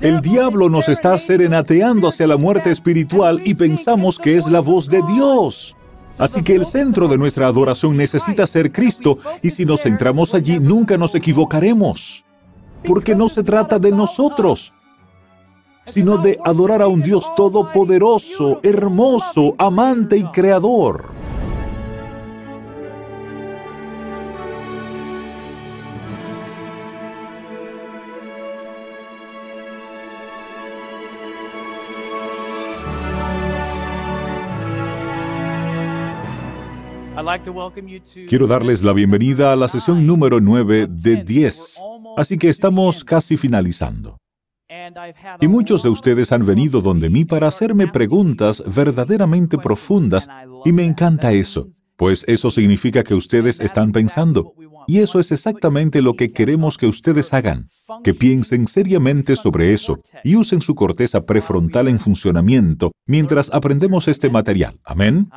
El diablo nos está serenateando hacia la muerte espiritual y pensamos que es la voz de Dios. Así que el centro de nuestra adoración necesita ser Cristo y si nos centramos allí nunca nos equivocaremos. Porque no se trata de nosotros, sino de adorar a un Dios todopoderoso, hermoso, amante y creador. Quiero darles la bienvenida a la sesión número 9 de 10, así que estamos casi finalizando. Y muchos de ustedes han venido donde mí para hacerme preguntas verdaderamente profundas, y me encanta eso, pues eso significa que ustedes están pensando. Y eso es exactamente lo que queremos que ustedes hagan, que piensen seriamente sobre eso y usen su corteza prefrontal en funcionamiento mientras aprendemos este material. Amén.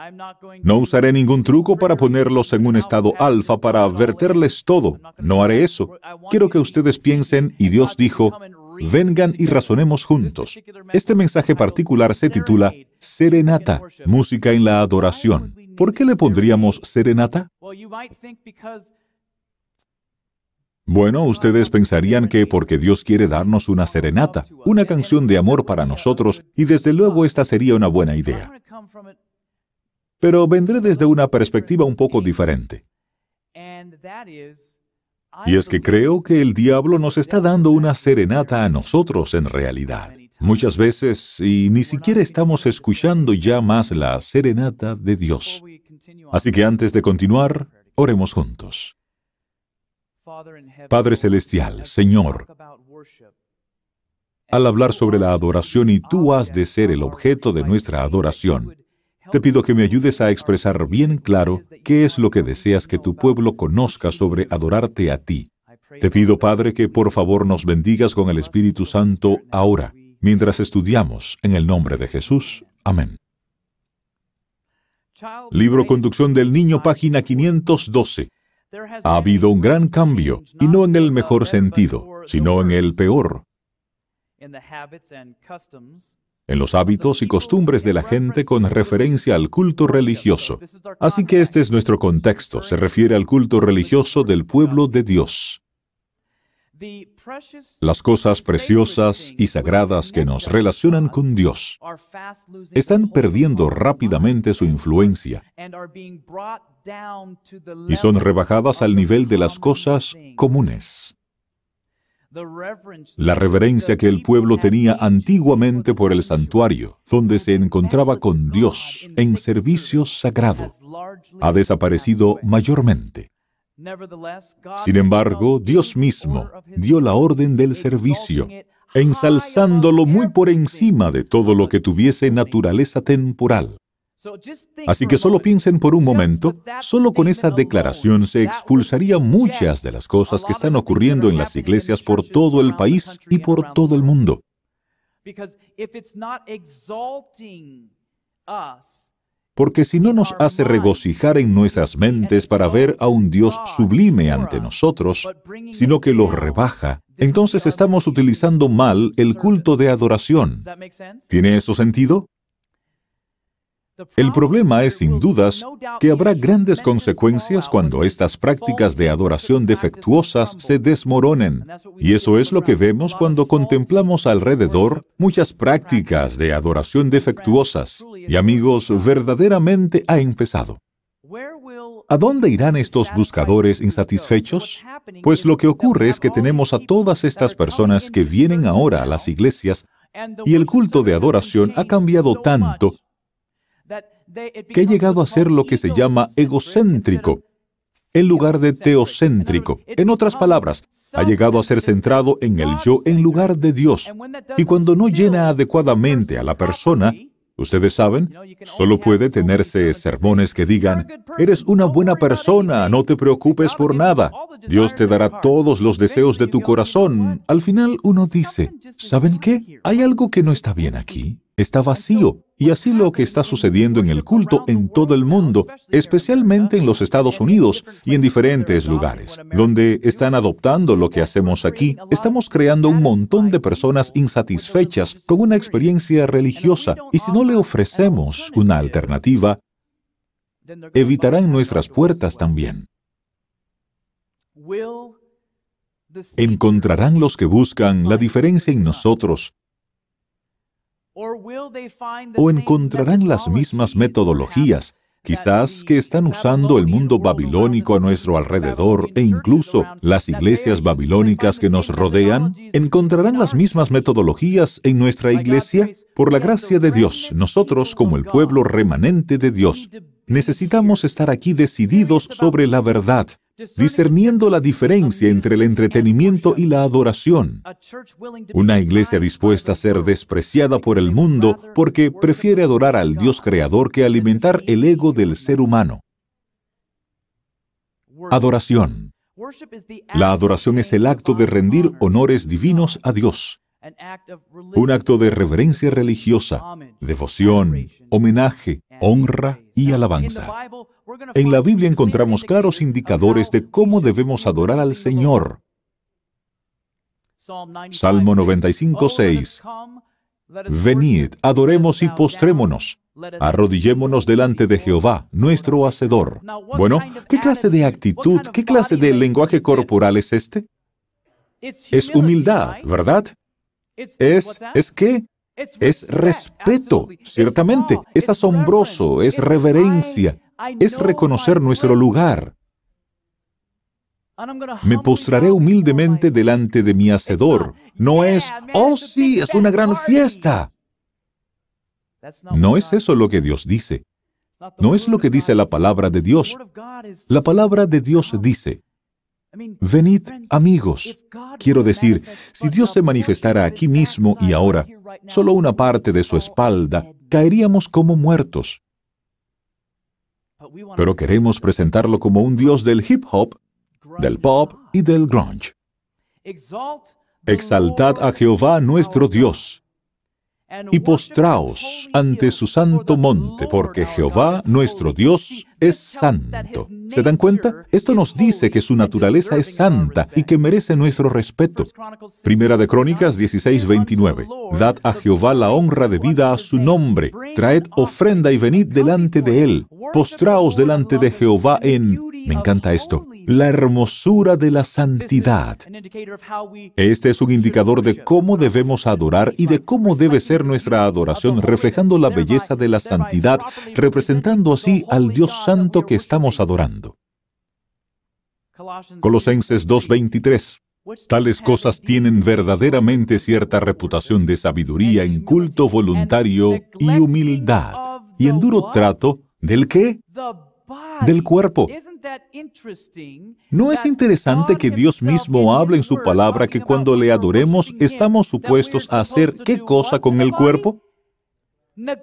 No usaré ningún truco para ponerlos en un estado alfa para verterles todo. No haré eso. Quiero que ustedes piensen y Dios dijo, vengan y razonemos juntos. Este mensaje particular se titula Serenata, música en la adoración. ¿Por qué le pondríamos serenata? Bueno, ustedes pensarían que porque Dios quiere darnos una serenata, una canción de amor para nosotros, y desde luego esta sería una buena idea. Pero vendré desde una perspectiva un poco diferente. Y es que creo que el diablo nos está dando una serenata a nosotros en realidad. Muchas veces y ni siquiera estamos escuchando ya más la serenata de Dios. Así que antes de continuar, oremos juntos. Padre Celestial, Señor, al hablar sobre la adoración y tú has de ser el objeto de nuestra adoración, te pido que me ayudes a expresar bien claro qué es lo que deseas que tu pueblo conozca sobre adorarte a ti. Te pido, Padre, que por favor nos bendigas con el Espíritu Santo ahora, mientras estudiamos en el nombre de Jesús. Amén. Libro Conducción del Niño, página 512. Ha habido un gran cambio, y no en el mejor sentido, sino en el peor. En los hábitos y costumbres de la gente con referencia al culto religioso. Así que este es nuestro contexto, se refiere al culto religioso del pueblo de Dios. Las cosas preciosas y sagradas que nos relacionan con Dios están perdiendo rápidamente su influencia y son rebajadas al nivel de las cosas comunes. La reverencia que el pueblo tenía antiguamente por el santuario, donde se encontraba con Dios en servicio sagrado, ha desaparecido mayormente. Sin embargo, Dios mismo dio la orden del servicio, ensalzándolo muy por encima de todo lo que tuviese naturaleza temporal. Así que solo piensen por un momento, solo con esa declaración se expulsaría muchas de las cosas que están ocurriendo en las iglesias por todo el país y por todo el mundo. Porque si no nos hace regocijar en nuestras mentes para ver a un Dios sublime ante nosotros, sino que lo rebaja, entonces estamos utilizando mal el culto de adoración. ¿Tiene eso sentido? El problema es, sin dudas, que habrá grandes consecuencias cuando estas prácticas de adoración defectuosas se desmoronen. Y eso es lo que vemos cuando contemplamos alrededor muchas prácticas de adoración defectuosas. Y amigos, verdaderamente ha empezado. ¿A dónde irán estos buscadores insatisfechos? Pues lo que ocurre es que tenemos a todas estas personas que vienen ahora a las iglesias y el culto de adoración ha cambiado tanto que ha llegado a ser lo que se llama egocéntrico, en lugar de teocéntrico. En otras palabras, ha llegado a ser centrado en el yo en lugar de Dios. Y cuando no llena adecuadamente a la persona, ustedes saben, solo puede tenerse sermones que digan, eres una buena persona, no te preocupes por nada, Dios te dará todos los deseos de tu corazón. Al final uno dice, ¿saben qué? Hay algo que no está bien aquí. Está vacío. Y así lo que está sucediendo en el culto en todo el mundo, especialmente en los Estados Unidos y en diferentes lugares, donde están adoptando lo que hacemos aquí, estamos creando un montón de personas insatisfechas con una experiencia religiosa y si no le ofrecemos una alternativa, evitarán nuestras puertas también. ¿Encontrarán los que buscan la diferencia en nosotros o encontrarán las mismas metodologías, quizás que están usando el mundo babilónico a nuestro alrededor e incluso las iglesias babilónicas que nos rodean? ¿Encontrarán las mismas metodologías en nuestra iglesia? Por la gracia de Dios, nosotros como el pueblo remanente de Dios, necesitamos estar aquí decididos sobre la verdad discerniendo la diferencia entre el entretenimiento y la adoración. Una iglesia dispuesta a ser despreciada por el mundo porque prefiere adorar al Dios creador que alimentar el ego del ser humano. Adoración. La adoración es el acto de rendir honores divinos a Dios un acto de reverencia religiosa, devoción, homenaje, honra y alabanza. En la Biblia encontramos claros indicadores de cómo debemos adorar al Señor. Salmo 95, 6. Venid, adoremos y postrémonos. Arrodillémonos delante de Jehová, nuestro Hacedor. Bueno, ¿qué clase de actitud, qué clase de lenguaje corporal es este? Es humildad, ¿verdad? Es, es que es respeto, ciertamente, es asombroso, es reverencia, es reconocer nuestro lugar. Me postraré humildemente delante de mi Hacedor. No es, oh sí, es una gran fiesta. No es eso lo que Dios dice. No es lo que dice la palabra de Dios. La palabra de Dios dice, Venid, amigos. Quiero decir, si Dios se manifestara aquí mismo y ahora, solo una parte de su espalda, caeríamos como muertos. Pero queremos presentarlo como un Dios del hip hop, del pop y del grunge. Exaltad a Jehová nuestro Dios y postraos ante su santo monte, porque Jehová nuestro Dios es santo. ¿Se dan cuenta? Esto nos dice que su naturaleza es santa y que merece nuestro respeto. Primera de Crónicas 16:29. Dad a Jehová la honra debida a su nombre. Traed ofrenda y venid delante de él. Postraos delante de Jehová en me encanta esto. La hermosura de la santidad. Este es un indicador de cómo debemos adorar y de cómo debe ser nuestra adoración, reflejando la belleza de la santidad, representando así al Dios santo que estamos adorando. Colosenses 2:23. Tales cosas tienen verdaderamente cierta reputación de sabiduría en culto voluntario y humildad, y en duro trato del qué? Del cuerpo. ¿No es interesante que Dios mismo hable en su palabra que cuando le adoremos estamos supuestos a hacer qué cosa con el cuerpo?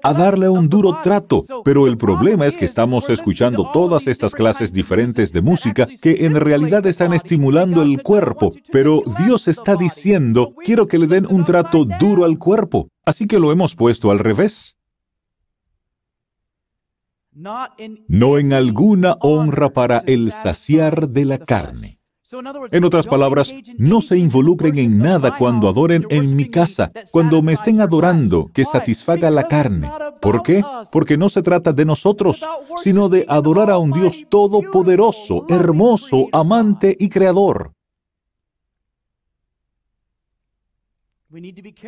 a darle un duro trato, pero el problema es que estamos escuchando todas estas clases diferentes de música que en realidad están estimulando el cuerpo, pero Dios está diciendo, quiero que le den un trato duro al cuerpo, así que lo hemos puesto al revés no en alguna honra para el saciar de la carne. En otras palabras, no se involucren en nada cuando adoren en mi casa, cuando me estén adorando, que satisfaga la carne. ¿Por qué? Porque no se trata de nosotros, sino de adorar a un Dios todopoderoso, hermoso, amante y creador.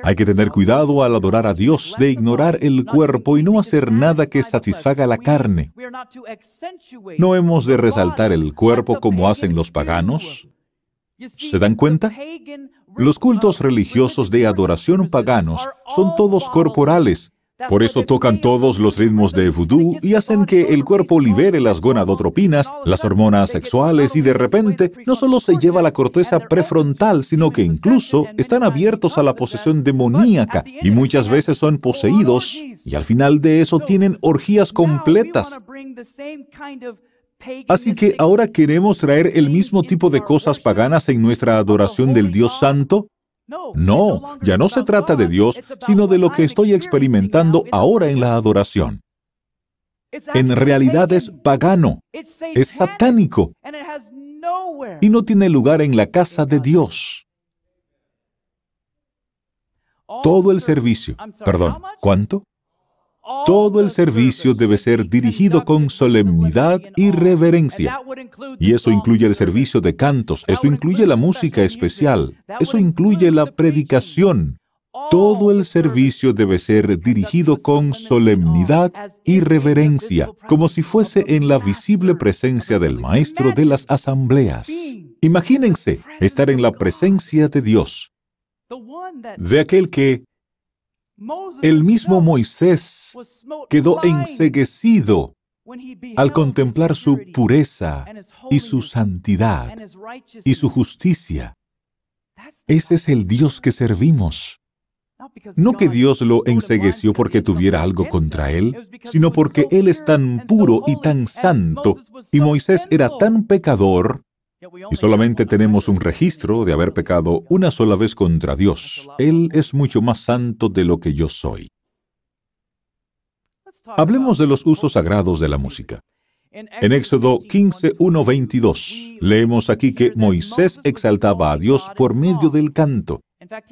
Hay que tener cuidado al adorar a Dios de ignorar el cuerpo y no hacer nada que satisfaga la carne. No hemos de resaltar el cuerpo como hacen los paganos. ¿Se dan cuenta? Los cultos religiosos de adoración paganos son todos corporales, por eso tocan todos los ritmos de vudú y hacen que el cuerpo libere las gonadotropinas, las hormonas sexuales y de repente no solo se lleva la corteza prefrontal, sino que incluso están abiertos a la posesión demoníaca y muchas veces son poseídos y al final de eso tienen orgías completas. Así que ahora queremos traer el mismo tipo de cosas paganas en nuestra adoración del Dios Santo. No, ya no se trata de Dios, sino de lo que estoy experimentando ahora en la adoración. En realidad es pagano, es satánico y no tiene lugar en la casa de Dios. Todo el servicio, perdón, ¿cuánto? Todo el servicio debe ser dirigido con solemnidad y reverencia. Y eso incluye el servicio de cantos, eso incluye la música especial, eso incluye la predicación. Todo el servicio debe ser dirigido con solemnidad y reverencia, como si fuese en la visible presencia del Maestro de las asambleas. Imagínense estar en la presencia de Dios, de aquel que el mismo Moisés quedó enseguecido al contemplar su pureza y su santidad y su justicia. Ese es el Dios que servimos. No que Dios lo ensegueció porque tuviera algo contra él, sino porque Él es tan puro y tan santo, y Moisés era tan pecador y solamente tenemos un registro de haber pecado una sola vez contra Dios. Él es mucho más santo de lo que yo soy. Hablemos de los usos sagrados de la música. En Éxodo 15, 22, leemos aquí que Moisés exaltaba a Dios por medio del canto.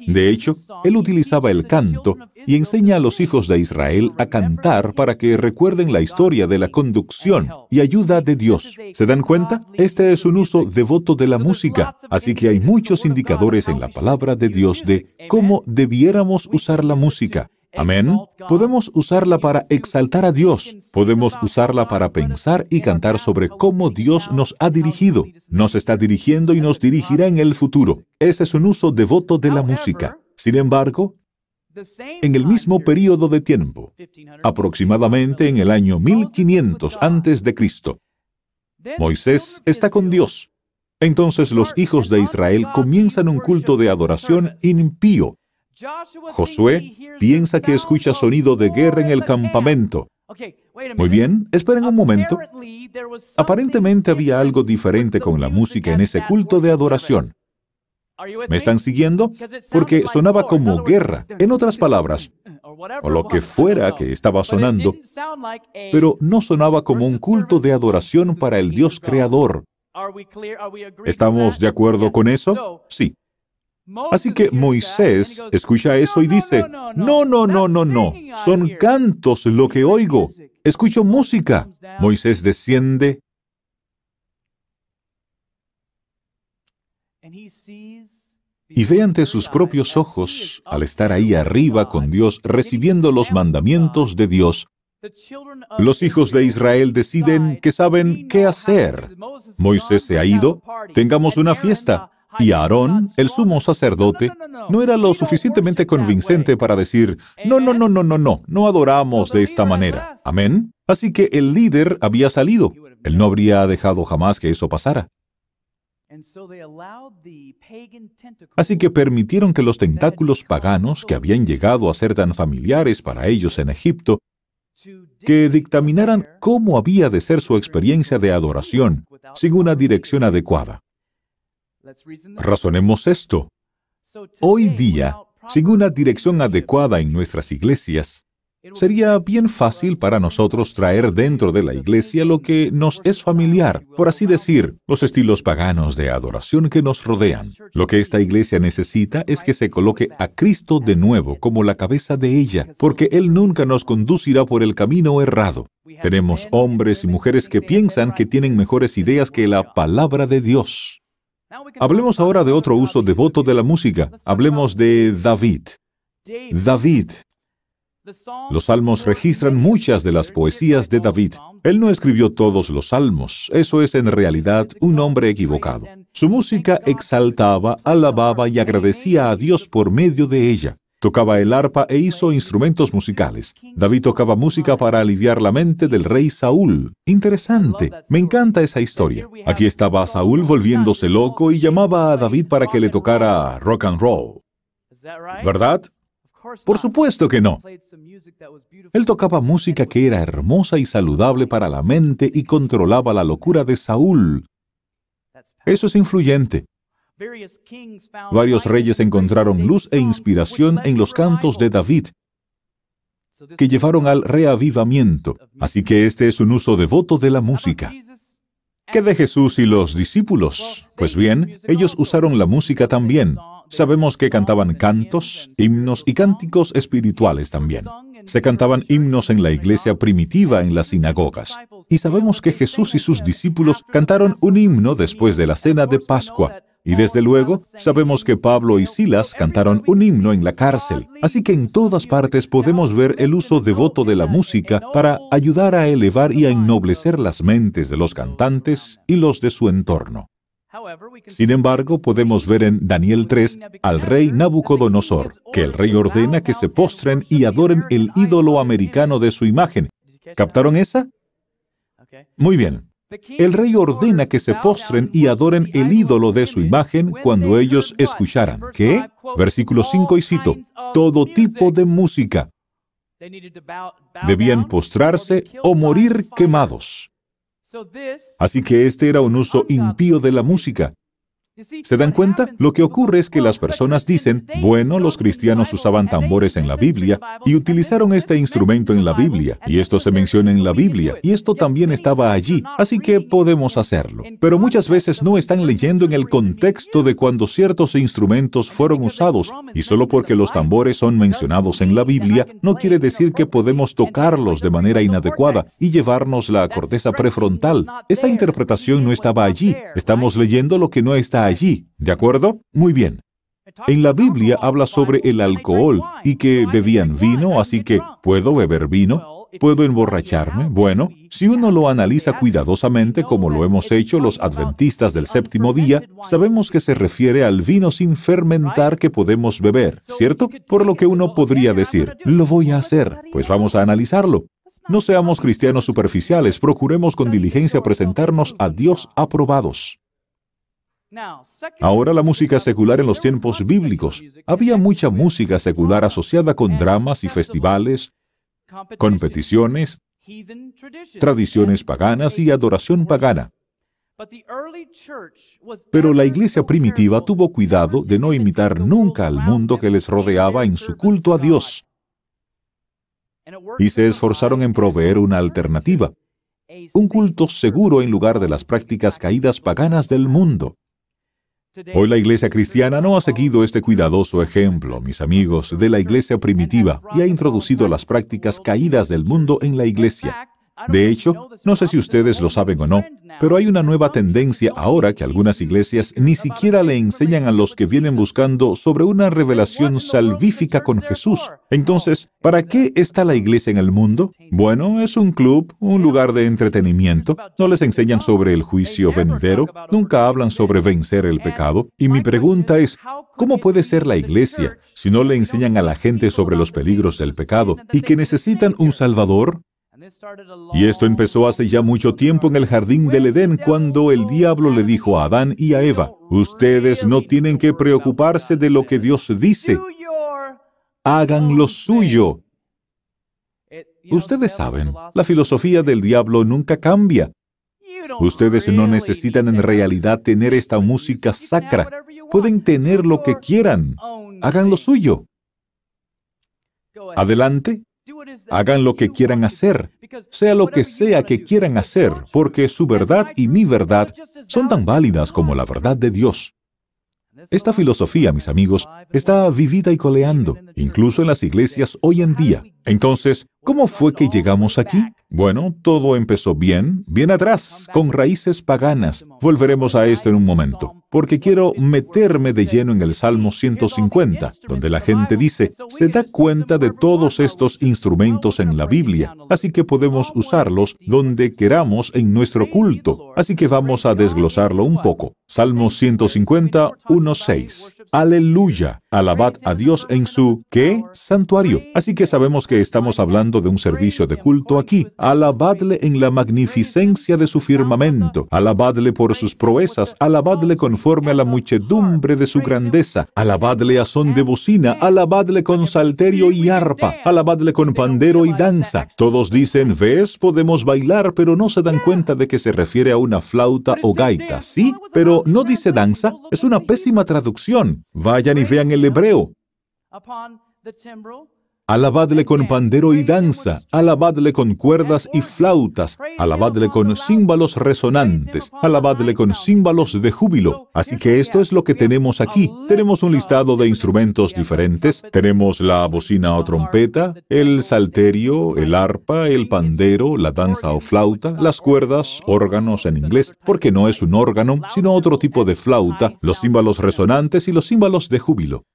De hecho, él utilizaba el canto y enseña a los hijos de Israel a cantar para que recuerden la historia de la conducción y ayuda de Dios. ¿Se dan cuenta? Este es un uso devoto de la música, así que hay muchos indicadores en la palabra de Dios de cómo debiéramos usar la música. Amén. Podemos usarla para exaltar a Dios. Podemos usarla para pensar y cantar sobre cómo Dios nos ha dirigido, nos está dirigiendo y nos dirigirá en el futuro. Ese es un uso devoto de la música. Sin embargo, en el mismo periodo de tiempo, aproximadamente en el año 1500 antes de Cristo, Moisés está con Dios. Entonces los hijos de Israel comienzan un culto de adoración impío Josué piensa que escucha sonido de guerra en el campamento. Muy bien, esperen un momento. Aparentemente había algo diferente con la música en ese culto de adoración. ¿Me están siguiendo? Porque sonaba como guerra, en otras palabras, o lo que fuera que estaba sonando, pero no sonaba como un culto de adoración para el Dios creador. ¿Estamos de acuerdo con eso? Sí. Así que Moisés escucha eso y dice, no, no, no, no, no, son cantos lo que oigo, escucho música. Moisés desciende y ve ante sus propios ojos, al estar ahí arriba con Dios, recibiendo los mandamientos de Dios, los hijos de Israel deciden que saben qué hacer. Moisés se ha ido, tengamos una fiesta. Y Aarón, el sumo sacerdote, no era lo suficientemente convincente para decir, no, no, no, no, no, no, no adoramos de esta manera. Amén. Así que el líder había salido. Él no habría dejado jamás que eso pasara. Así que permitieron que los tentáculos paganos que habían llegado a ser tan familiares para ellos en Egipto, que dictaminaran cómo había de ser su experiencia de adoración sin una dirección adecuada. Razonemos esto. Hoy día, sin una dirección adecuada en nuestras iglesias, sería bien fácil para nosotros traer dentro de la iglesia lo que nos es familiar, por así decir, los estilos paganos de adoración que nos rodean. Lo que esta iglesia necesita es que se coloque a Cristo de nuevo como la cabeza de ella, porque Él nunca nos conducirá por el camino errado. Tenemos hombres y mujeres que piensan que tienen mejores ideas que la palabra de Dios. Hablemos ahora de otro uso devoto de la música. Hablemos de David. David. Los salmos registran muchas de las poesías de David. Él no escribió todos los salmos. Eso es en realidad un hombre equivocado. Su música exaltaba, alababa y agradecía a Dios por medio de ella. Tocaba el arpa e hizo instrumentos musicales. David tocaba música para aliviar la mente del rey Saúl. Interesante. Me encanta esa historia. Aquí estaba Saúl volviéndose loco y llamaba a David para que le tocara rock and roll. ¿Verdad? Por supuesto que no. Él tocaba música que era hermosa y saludable para la mente y controlaba la locura de Saúl. Eso es influyente. Varios reyes encontraron luz e inspiración en los cantos de David, que llevaron al reavivamiento. Así que este es un uso devoto de la música. ¿Qué de Jesús y los discípulos? Pues bien, ellos usaron la música también. Sabemos que cantaban cantos, himnos y cánticos espirituales también. Se cantaban himnos en la iglesia primitiva en las sinagogas. Y sabemos que Jesús y sus discípulos cantaron un himno después de la cena de Pascua. Y desde luego, sabemos que Pablo y Silas cantaron un himno en la cárcel. Así que en todas partes podemos ver el uso devoto de la música para ayudar a elevar y a ennoblecer las mentes de los cantantes y los de su entorno. Sin embargo, podemos ver en Daniel 3 al rey Nabucodonosor, que el rey ordena que se postren y adoren el ídolo americano de su imagen. ¿Captaron esa? Muy bien. El rey ordena que se postren y adoren el ídolo de su imagen cuando ellos escucharan. ¿Qué? Versículo 5 y cito, todo tipo de música. Debían postrarse o morir quemados. Así que este era un uso impío de la música. ¿Se dan cuenta? Lo que ocurre es que las personas dicen, bueno, los cristianos usaban tambores en la Biblia y utilizaron este instrumento en la Biblia, y esto se menciona en la Biblia, y esto también estaba allí, así que podemos hacerlo. Pero muchas veces no están leyendo en el contexto de cuando ciertos instrumentos fueron usados, y solo porque los tambores son mencionados en la Biblia, no quiere decir que podemos tocarlos de manera inadecuada y llevarnos la corteza prefrontal. Esa interpretación no estaba allí. Estamos leyendo lo que no está allí, ¿de acuerdo? Muy bien. En la Biblia habla sobre el alcohol y que bebían vino, así que ¿puedo beber vino? ¿Puedo emborracharme? Bueno, si uno lo analiza cuidadosamente como lo hemos hecho los adventistas del séptimo día, sabemos que se refiere al vino sin fermentar que podemos beber, ¿cierto? Por lo que uno podría decir, lo voy a hacer, pues vamos a analizarlo. No seamos cristianos superficiales, procuremos con diligencia presentarnos a Dios aprobados. Ahora la música secular en los tiempos bíblicos. Había mucha música secular asociada con dramas y festivales, competiciones, tradiciones paganas y adoración pagana. Pero la iglesia primitiva tuvo cuidado de no imitar nunca al mundo que les rodeaba en su culto a Dios. Y se esforzaron en proveer una alternativa, un culto seguro en lugar de las prácticas caídas paganas del mundo. Hoy la iglesia cristiana no ha seguido este cuidadoso ejemplo, mis amigos, de la iglesia primitiva y ha introducido las prácticas caídas del mundo en la iglesia. De hecho, no sé si ustedes lo saben o no, pero hay una nueva tendencia ahora que algunas iglesias ni siquiera le enseñan a los que vienen buscando sobre una revelación salvífica con Jesús. Entonces, ¿para qué está la iglesia en el mundo? Bueno, es un club, un lugar de entretenimiento. No les enseñan sobre el juicio venidero, nunca hablan sobre vencer el pecado. Y mi pregunta es, ¿cómo puede ser la iglesia si no le enseñan a la gente sobre los peligros del pecado y que necesitan un Salvador? Y esto empezó hace ya mucho tiempo en el jardín del Edén, cuando el diablo le dijo a Adán y a Eva, ustedes no tienen que preocuparse de lo que Dios dice, hagan lo suyo. Ustedes saben, la filosofía del diablo nunca cambia. Ustedes no necesitan en realidad tener esta música sacra. Pueden tener lo que quieran. Hagan lo suyo. Adelante, Hagan lo que quieran hacer, sea lo que sea que quieran hacer, porque su verdad y mi verdad son tan válidas como la verdad de Dios. Esta filosofía, mis amigos, está vivida y coleando, incluso en las iglesias hoy en día. Entonces, ¿cómo fue que llegamos aquí? Bueno, todo empezó bien, bien atrás, con raíces paganas. Volveremos a esto en un momento, porque quiero meterme de lleno en el Salmo 150, donde la gente dice, se da cuenta de todos estos instrumentos en la Biblia, así que podemos usarlos donde queramos en nuestro culto. Así que vamos a desglosarlo un poco. Salmo 150, 1.6. Aleluya. Alabad a Dios en su, ¿qué? Santuario. Así que sabemos que estamos hablando de un servicio de culto aquí. Alabadle en la magnificencia de su firmamento, alabadle por sus proezas, alabadle conforme a la muchedumbre de su grandeza, alabadle a son de bocina, alabadle con salterio y arpa, alabadle con pandero y danza. Todos dicen, ves, podemos bailar, pero no se dan cuenta de que se refiere a una flauta o gaita. Sí, pero no dice danza, es una pésima traducción. Vayan y vean el hebreo. Alabadle con pandero y danza, alabadle con cuerdas y flautas, alabadle con címbalos resonantes, alabadle con címbalos de júbilo. Así que esto es lo que tenemos aquí. Tenemos un listado de instrumentos diferentes. Tenemos la bocina o trompeta, el salterio, el arpa, el pandero, la danza o flauta, las cuerdas, órganos en inglés, porque no es un órgano, sino otro tipo de flauta, los címbalos resonantes y los címbalos de júbilo.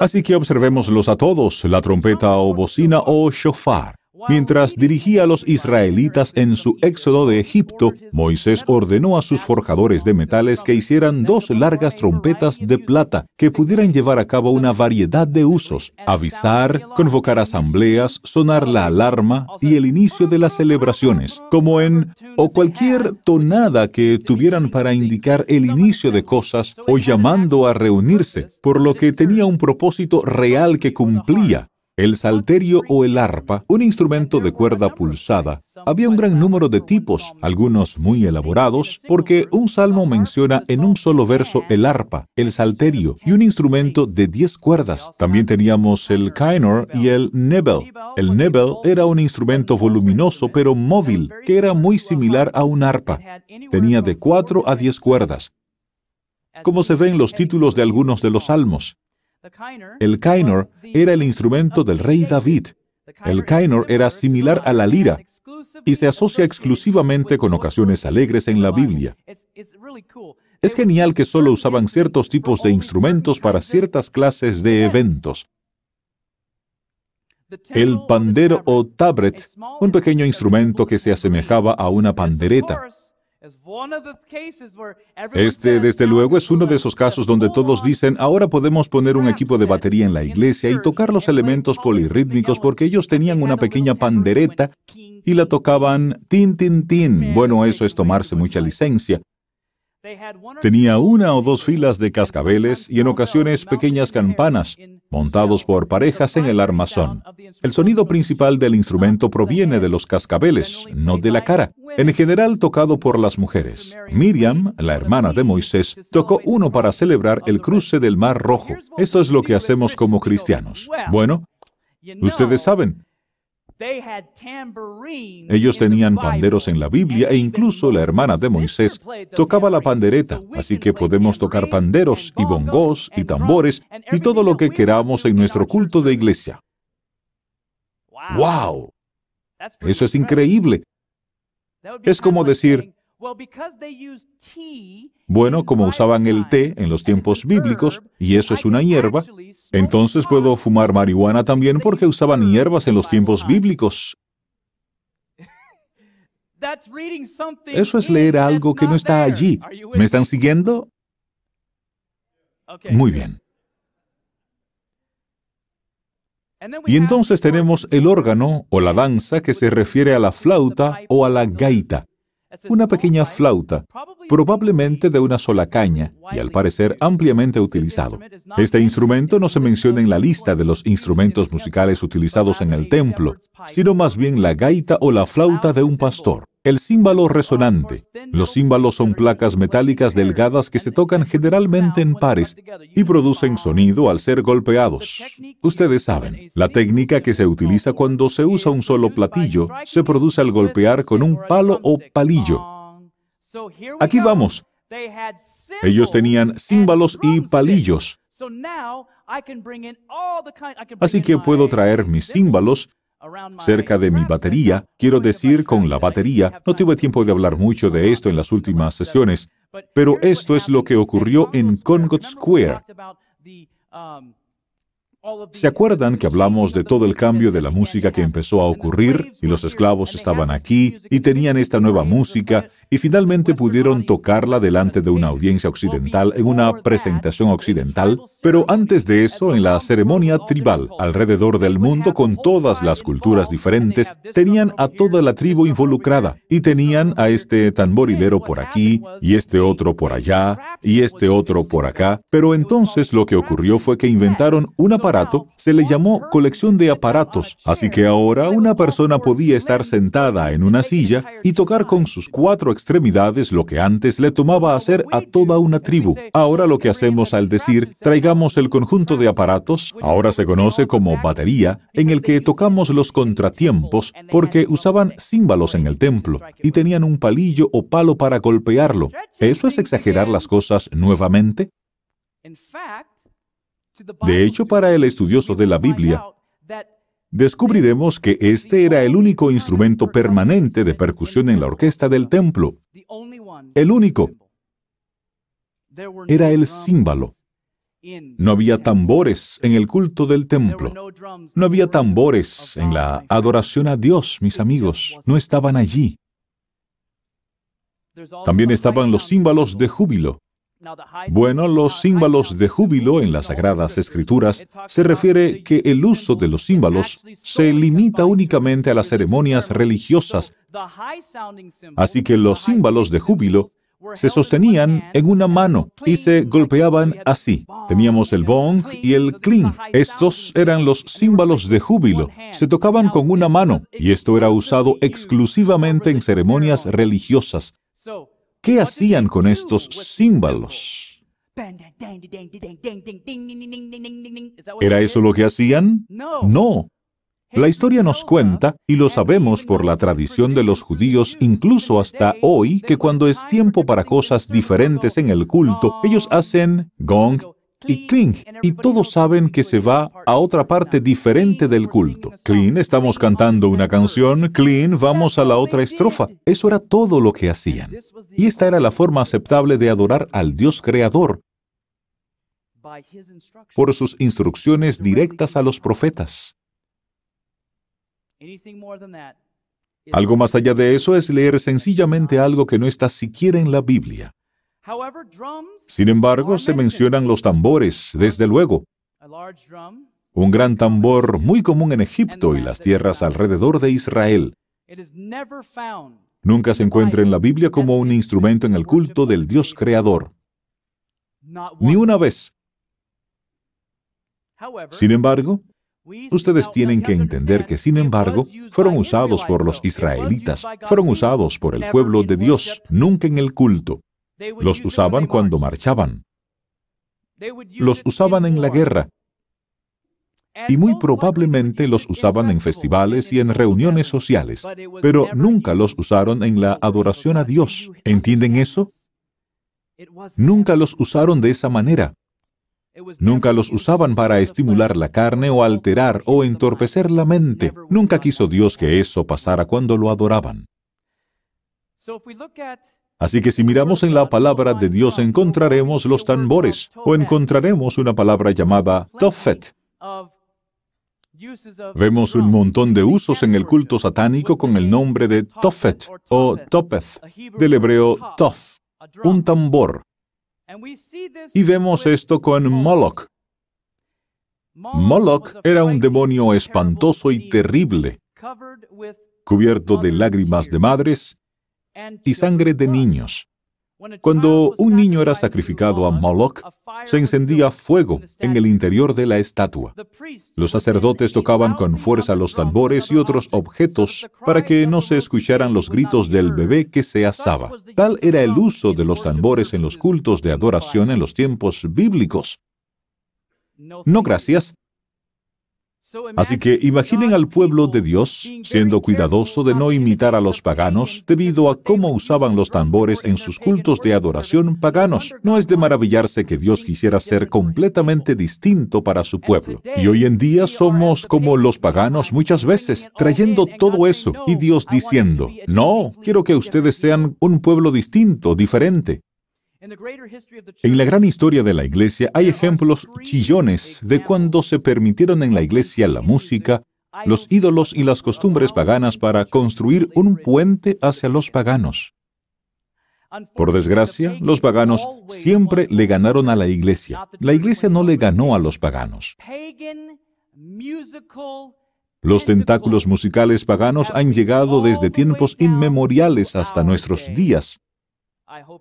Así que observémoslos a todos, la trompeta o bocina o shofar. Mientras dirigía a los israelitas en su éxodo de Egipto, Moisés ordenó a sus forjadores de metales que hicieran dos largas trompetas de plata que pudieran llevar a cabo una variedad de usos, avisar, convocar asambleas, sonar la alarma y el inicio de las celebraciones, como en o cualquier tonada que tuvieran para indicar el inicio de cosas o llamando a reunirse, por lo que tenía un propósito real que cumplía el salterio o el arpa, un instrumento de cuerda pulsada, había un gran número de tipos, algunos muy elaborados, porque un salmo menciona en un solo verso el arpa, el salterio y un instrumento de diez cuerdas. También teníamos el kainor y el nebel. El nebel era un instrumento voluminoso pero móvil, que era muy similar a un arpa. Tenía de cuatro a diez cuerdas, como se ve en los títulos de algunos de los salmos. El kainor era el instrumento del rey David. El kainor era similar a la lira y se asocia exclusivamente con ocasiones alegres en la Biblia. Es genial que solo usaban ciertos tipos de instrumentos para ciertas clases de eventos. El pandero o tabret, un pequeño instrumento que se asemejaba a una pandereta. Este, desde luego, es uno de esos casos donde todos dicen, ahora podemos poner un equipo de batería en la iglesia y tocar los elementos polirrítmicos porque ellos tenían una pequeña pandereta y la tocaban tin, tin, tin. Bueno, eso es tomarse mucha licencia. Tenía una o dos filas de cascabeles y en ocasiones pequeñas campanas, montados por parejas en el armazón. El sonido principal del instrumento proviene de los cascabeles, no de la cara, en general tocado por las mujeres. Miriam, la hermana de Moisés, tocó uno para celebrar el cruce del Mar Rojo. Esto es lo que hacemos como cristianos. Bueno, ustedes saben, ellos tenían panderos en la Biblia e incluso la hermana de Moisés tocaba la pandereta, así que podemos tocar panderos y bongos y tambores y todo lo que queramos en nuestro culto de iglesia. ¡Wow! Eso es increíble. Es como decir, bueno, como usaban el té en los tiempos bíblicos, y eso es una hierba, entonces puedo fumar marihuana también porque usaban hierbas en los tiempos bíblicos. Eso es leer algo que no está allí. ¿Me están siguiendo? Muy bien. Y entonces tenemos el órgano o la danza que se refiere a la flauta o a la gaita una pequeña flauta, probablemente de una sola caña, y al parecer ampliamente utilizado. Este instrumento no se menciona en la lista de los instrumentos musicales utilizados en el templo, sino más bien la gaita o la flauta de un pastor. El címbalo resonante. Los címbalos son placas metálicas delgadas que se tocan generalmente en pares y producen sonido al ser golpeados. Ustedes saben, la técnica que se utiliza cuando se usa un solo platillo se produce al golpear con un palo o palillo. Aquí vamos. Ellos tenían címbalos y palillos. Así que puedo traer mis címbalos cerca de mi batería, quiero decir con la batería, no tuve tiempo de hablar mucho de esto en las últimas sesiones, pero esto es lo que ocurrió en Congot Square. ¿Se acuerdan que hablamos de todo el cambio de la música que empezó a ocurrir y los esclavos estaban aquí y tenían esta nueva música y finalmente pudieron tocarla delante de una audiencia occidental en una presentación occidental? Pero antes de eso, en la ceremonia tribal alrededor del mundo con todas las culturas diferentes, tenían a toda la tribu involucrada y tenían a este tamborilero por aquí y este otro por allá y este otro por acá. Pero entonces lo que ocurrió fue que inventaron una se le llamó colección de aparatos, así que ahora una persona podía estar sentada en una silla y tocar con sus cuatro extremidades lo que antes le tomaba hacer a toda una tribu. Ahora lo que hacemos al decir traigamos el conjunto de aparatos, ahora se conoce como batería, en el que tocamos los contratiempos porque usaban címbalos en el templo y tenían un palillo o palo para golpearlo. ¿Eso es exagerar las cosas nuevamente? De hecho, para el estudioso de la Biblia, descubriremos que este era el único instrumento permanente de percusión en la orquesta del templo. El único. Era el címbalo. No había tambores en el culto del templo. No había tambores en la adoración a Dios, mis amigos. No estaban allí. También estaban los címbalos de júbilo. Bueno, los símbolos de júbilo en las Sagradas Escrituras se refiere que el uso de los símbolos se limita únicamente a las ceremonias religiosas. Así que los símbolos de júbilo se sostenían en una mano y se golpeaban así. Teníamos el bong y el cling. Estos eran los símbolos de júbilo. Se tocaban con una mano y esto era usado exclusivamente en ceremonias religiosas. ¿Qué hacían con estos símbolos? ¿Era eso lo que hacían? No. La historia nos cuenta, y lo sabemos por la tradición de los judíos incluso hasta hoy, que cuando es tiempo para cosas diferentes en el culto, ellos hacen gong y clean, y todos saben que se va a otra parte diferente del culto. Clean, estamos cantando una canción, clean, vamos a la otra estrofa. Eso era todo lo que hacían. Y esta era la forma aceptable de adorar al Dios creador por sus instrucciones directas a los profetas. Algo más allá de eso es leer sencillamente algo que no está siquiera en la Biblia. Sin embargo, se mencionan los tambores, desde luego. Un gran tambor muy común en Egipto y las tierras alrededor de Israel. Nunca se encuentra en la Biblia como un instrumento en el culto del Dios creador. Ni una vez. Sin embargo, ustedes tienen que entender que, sin embargo, fueron usados por los israelitas, fueron usados por el pueblo de Dios, nunca en el culto. Los usaban cuando marchaban. Los usaban en la guerra. Y muy probablemente los usaban en festivales y en reuniones sociales, pero nunca los usaron en la adoración a Dios. ¿Entienden eso? Nunca los usaron de esa manera. Nunca los usaban para estimular la carne o alterar o entorpecer la mente. Nunca quiso Dios que eso pasara cuando lo adoraban. Así que si miramos en la palabra de Dios encontraremos los tambores o encontraremos una palabra llamada tofet. Vemos un montón de usos en el culto satánico con el nombre de tofet o topeth, del hebreo tof, un tambor. Y vemos esto con Moloch. Moloch era un demonio espantoso y terrible, cubierto de lágrimas de madres y sangre de niños. Cuando un niño era sacrificado a Moloch, se encendía fuego en el interior de la estatua. Los sacerdotes tocaban con fuerza los tambores y otros objetos para que no se escucharan los gritos del bebé que se asaba. Tal era el uso de los tambores en los cultos de adoración en los tiempos bíblicos. No gracias. Así que imaginen al pueblo de Dios siendo cuidadoso de no imitar a los paganos debido a cómo usaban los tambores en sus cultos de adoración paganos. No es de maravillarse que Dios quisiera ser completamente distinto para su pueblo. Y hoy en día somos como los paganos muchas veces, trayendo todo eso y Dios diciendo, no, quiero que ustedes sean un pueblo distinto, diferente. En la gran historia de la iglesia hay ejemplos chillones de cuando se permitieron en la iglesia la música, los ídolos y las costumbres paganas para construir un puente hacia los paganos. Por desgracia, los paganos siempre le ganaron a la iglesia. La iglesia no le ganó a los paganos. Los tentáculos musicales paganos han llegado desde tiempos inmemoriales hasta nuestros días.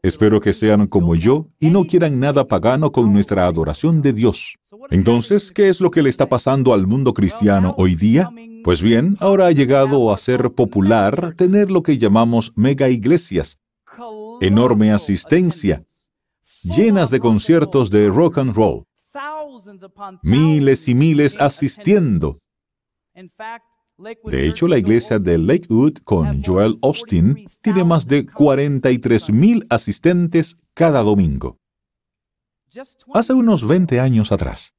Espero que sean como yo y no quieran nada pagano con nuestra adoración de Dios. Entonces, ¿qué es lo que le está pasando al mundo cristiano hoy día? Pues bien, ahora ha llegado a ser popular tener lo que llamamos mega iglesias, enorme asistencia, llenas de conciertos de rock and roll, miles y miles asistiendo. De hecho, la iglesia de Lakewood con Joel Austin tiene más de 43 mil asistentes cada domingo. Hace unos 20 años atrás,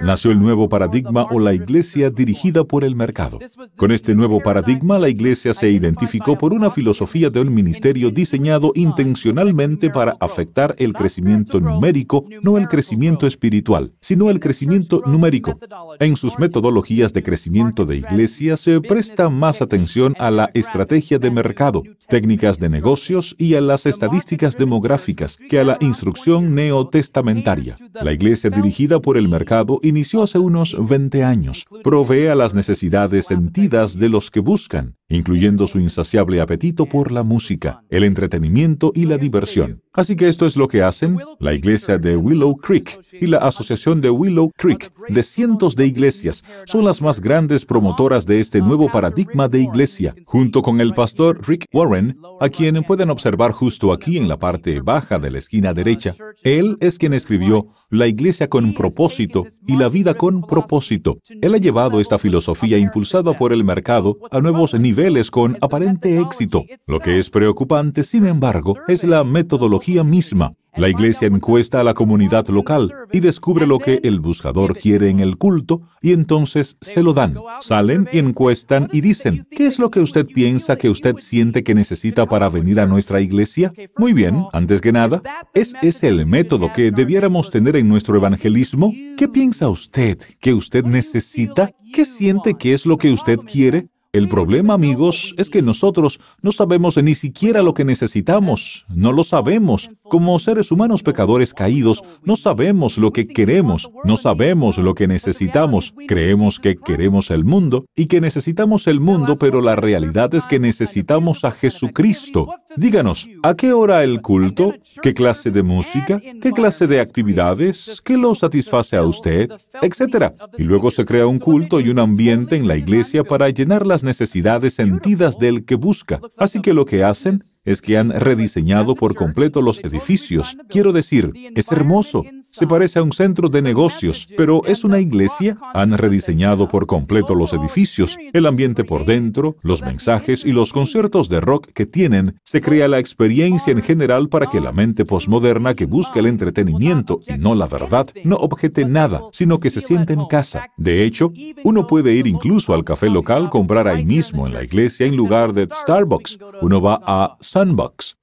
Nació el nuevo paradigma o la iglesia dirigida por el mercado. Con este nuevo paradigma, la iglesia se identificó por una filosofía de un ministerio diseñado intencionalmente para afectar el crecimiento numérico, no el crecimiento espiritual, sino el crecimiento numérico. En sus metodologías de crecimiento de iglesia se presta más atención a la estrategia de mercado, técnicas de negocios y a las estadísticas demográficas que a la instrucción neotestamentaria. La iglesia dirigida por el mercado inició hace unos 20 años. Provee a las necesidades sentidas de los que buscan, incluyendo su insaciable apetito por la música, el entretenimiento y la diversión. Así que esto es lo que hacen la iglesia de Willow Creek y la asociación de Willow Creek, de cientos de iglesias, son las más grandes promotoras de este nuevo paradigma de iglesia, junto con el pastor Rick Warren, a quien pueden observar justo aquí en la parte baja de la esquina derecha. Él es quien escribió La iglesia con propósito y la vida con propósito. Él ha llevado esta filosofía impulsada por el mercado a nuevos niveles con aparente éxito. Lo que es preocupante, sin embargo, es la metodología misma. La iglesia encuesta a la comunidad local y descubre lo que el buscador quiere en el culto y entonces se lo dan. Salen y encuestan y dicen, ¿qué es lo que usted piensa que usted siente que necesita para venir a nuestra iglesia? Muy bien, antes que nada, ¿es ese el método que debiéramos tener en nuestro evangelismo? ¿Qué piensa usted que usted necesita? ¿Qué siente que es lo que usted quiere? El problema, amigos, es que nosotros no sabemos ni siquiera lo que necesitamos. No lo sabemos. Como seres humanos pecadores caídos, no sabemos lo que queremos, no sabemos lo que necesitamos. Creemos que queremos el mundo y que necesitamos el mundo, pero la realidad es que necesitamos a Jesucristo. Díganos, ¿a qué hora el culto? ¿Qué clase de música? ¿Qué clase de actividades? ¿Qué lo satisface a usted? Etcétera. Y luego se crea un culto y un ambiente en la iglesia para llenar las necesidades sentidas del que busca. Así que lo que hacen es que han rediseñado por completo los edificios. Quiero decir, es hermoso. Se parece a un centro de negocios, pero es una iglesia. Han rediseñado por completo los edificios, el ambiente por dentro, los mensajes y los conciertos de rock que tienen. Se crea la experiencia en general para que la mente posmoderna que busca el entretenimiento y no la verdad no objete nada, sino que se siente en casa. De hecho, uno puede ir incluso al café local, comprar ahí mismo en la iglesia en lugar de Starbucks. Uno va a Sunbox.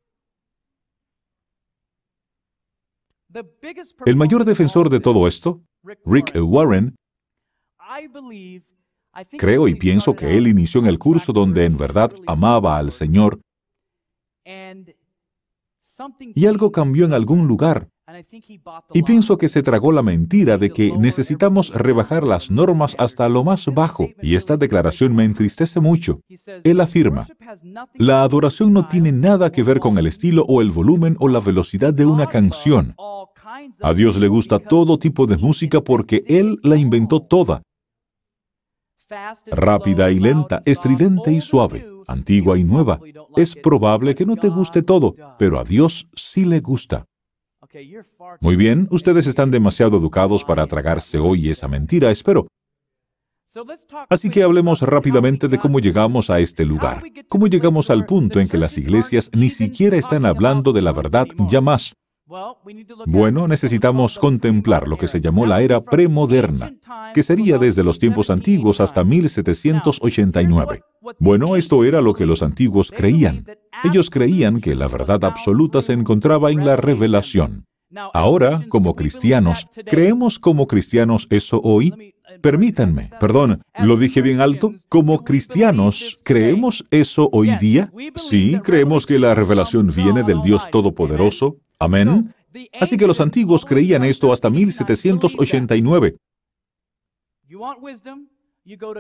El mayor defensor de todo esto, Rick Warren, creo y pienso que él inició en el curso donde en verdad amaba al Señor y algo cambió en algún lugar y pienso que se tragó la mentira de que necesitamos rebajar las normas hasta lo más bajo, y esta declaración me entristece mucho. Él afirma, la adoración no tiene nada que ver con el estilo o el volumen o la velocidad de una canción. A Dios le gusta todo tipo de música porque Él la inventó toda. Rápida y lenta, estridente y suave, antigua y nueva. Es probable que no te guste todo, pero a Dios sí le gusta. Muy bien, ustedes están demasiado educados para tragarse hoy esa mentira, espero. Así que hablemos rápidamente de cómo llegamos a este lugar, cómo llegamos al punto en que las iglesias ni siquiera están hablando de la verdad ya más. Bueno, necesitamos contemplar lo que se llamó la era premoderna, que sería desde los tiempos antiguos hasta 1789. Bueno, esto era lo que los antiguos creían. Ellos creían que la verdad absoluta se encontraba en la revelación. Ahora, como cristianos, ¿creemos como cristianos eso hoy? Permítanme, perdón, ¿lo dije bien alto? Como cristianos, ¿creemos eso hoy día? Sí, creemos que la revelación viene del Dios Todopoderoso. Amén. Así que los antiguos creían esto hasta 1789.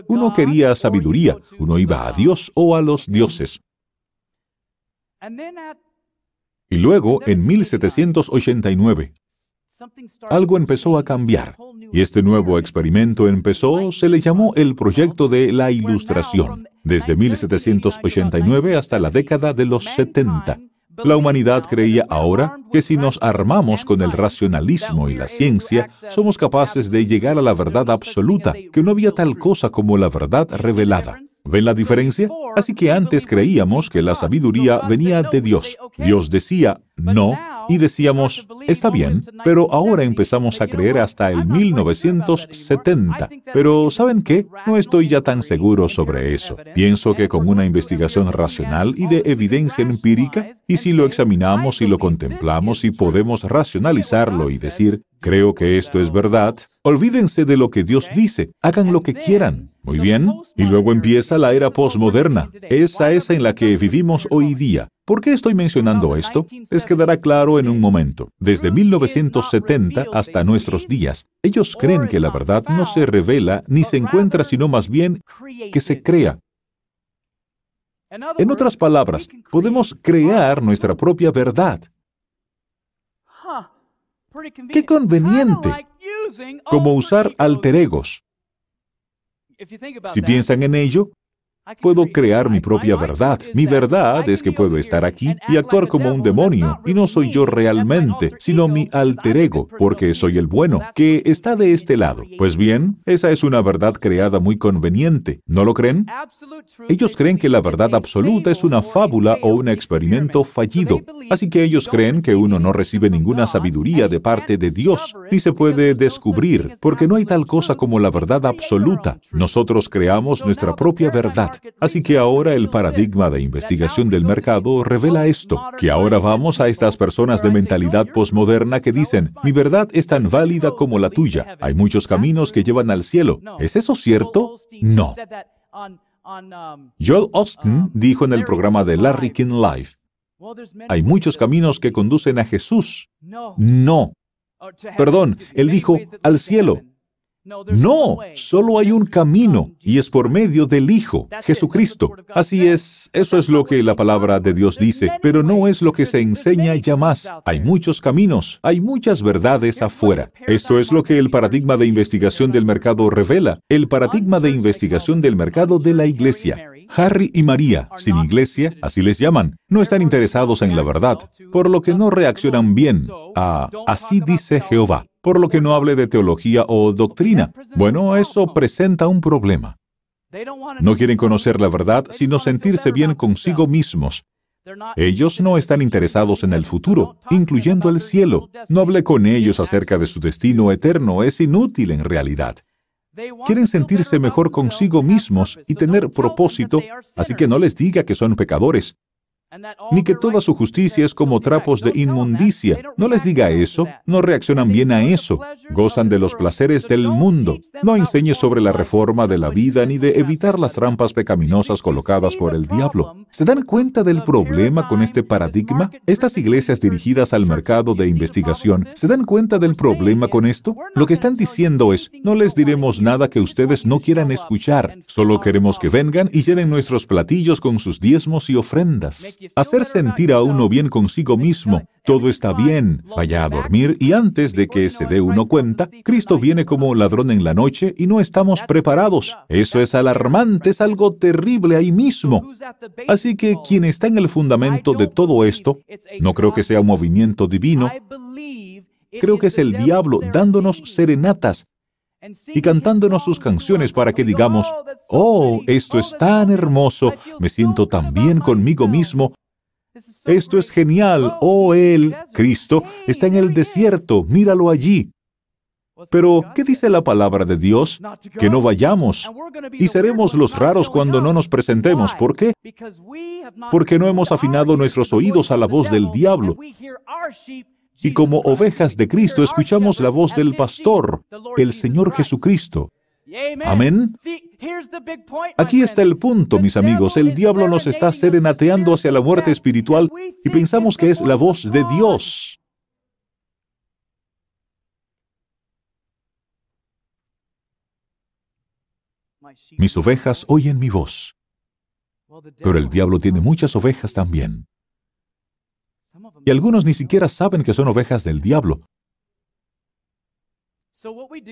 Uno quería sabiduría, uno iba a Dios o a los dioses. Y luego, en 1789, algo empezó a cambiar. Y este nuevo experimento empezó, se le llamó el proyecto de la Ilustración, desde 1789 hasta la década de los 70. La humanidad creía ahora que si nos armamos con el racionalismo y la ciencia, somos capaces de llegar a la verdad absoluta, que no había tal cosa como la verdad revelada. ¿Ven la diferencia? Así que antes creíamos que la sabiduría venía de Dios. Dios decía, no, y decíamos, está bien, pero ahora empezamos a creer hasta el 1970. Pero ¿saben qué? No estoy ya tan seguro sobre eso. Pienso que con una investigación racional y de evidencia empírica, y si lo examinamos y lo contemplamos y podemos racionalizarlo y decir, creo que esto es verdad, olvídense de lo que Dios dice, hagan lo que quieran. Muy bien, y luego empieza la era postmoderna, esa es en la que vivimos hoy día. ¿Por qué estoy mencionando esto? Les quedará claro en un momento. Desde 1970 hasta nuestros días, ellos creen que la verdad no se revela ni se encuentra, sino más bien que se crea. En otras palabras, podemos crear nuestra propia verdad. ¡Qué conveniente! Como usar alter egos. Si piensan en ello, Puedo crear mi propia verdad. Mi verdad es que puedo estar aquí y actuar como un demonio, y no soy yo realmente, sino mi alter ego, porque soy el bueno, que está de este lado. Pues bien, esa es una verdad creada muy conveniente, ¿no lo creen? Ellos creen que la verdad absoluta es una fábula o un experimento fallido, así que ellos creen que uno no recibe ninguna sabiduría de parte de Dios, ni se puede descubrir, porque no hay tal cosa como la verdad absoluta. Nosotros creamos nuestra propia verdad. Así que ahora el paradigma de investigación del mercado revela esto, que ahora vamos a estas personas de mentalidad posmoderna que dicen, mi verdad es tan válida como la tuya, hay muchos caminos que llevan al cielo. ¿Es eso cierto? No. Joel Austin dijo en el programa de Larry King Live, hay muchos caminos que conducen a Jesús. No. Perdón, él dijo, al cielo. No, solo hay un camino y es por medio del Hijo, Jesucristo. Así es, eso es lo que la palabra de Dios dice, pero no es lo que se enseña ya más. Hay muchos caminos, hay muchas verdades afuera. Esto es lo que el paradigma de investigación del mercado revela, el paradigma de investigación del mercado de la iglesia. Harry y María, sin iglesia, así les llaman, no están interesados en la verdad, por lo que no reaccionan bien. A así dice Jehová por lo que no hable de teología o doctrina. Bueno, eso presenta un problema. No quieren conocer la verdad, sino sentirse bien consigo mismos. Ellos no están interesados en el futuro, incluyendo el cielo. No hable con ellos acerca de su destino eterno, es inútil en realidad. Quieren sentirse mejor consigo mismos y tener propósito, así que no les diga que son pecadores ni que toda su justicia es como trapos de inmundicia. No les diga eso, no reaccionan bien a eso, gozan de los placeres del mundo. No enseñe sobre la reforma de la vida ni de evitar las trampas pecaminosas colocadas por el diablo. ¿Se dan cuenta del problema con este paradigma? Estas iglesias dirigidas al mercado de investigación, ¿se dan cuenta del problema con esto? Lo que están diciendo es, no les diremos nada que ustedes no quieran escuchar, solo queremos que vengan y llenen nuestros platillos con sus diezmos y ofrendas hacer sentir a uno bien consigo mismo, todo está bien, vaya a dormir y antes de que se dé uno cuenta, Cristo viene como ladrón en la noche y no estamos preparados. Eso es alarmante, es algo terrible ahí mismo. Así que quien está en el fundamento de todo esto, no creo que sea un movimiento divino, creo que es el diablo dándonos serenatas y cantándonos sus canciones para que digamos, oh, esto es tan hermoso, me siento tan bien conmigo mismo, esto es genial, oh Él, Cristo, está en el desierto, míralo allí. Pero, ¿qué dice la palabra de Dios? Que no vayamos. Y seremos los raros cuando no nos presentemos. ¿Por qué? Porque no hemos afinado nuestros oídos a la voz del diablo. Y como ovejas de Cristo escuchamos la voz del pastor, el Señor Jesucristo. Amén. Aquí está el punto, mis amigos. El diablo nos está serenateando hacia la muerte espiritual y pensamos que es la voz de Dios. Mis ovejas oyen mi voz. Pero el diablo tiene muchas ovejas también. Y algunos ni siquiera saben que son ovejas del diablo.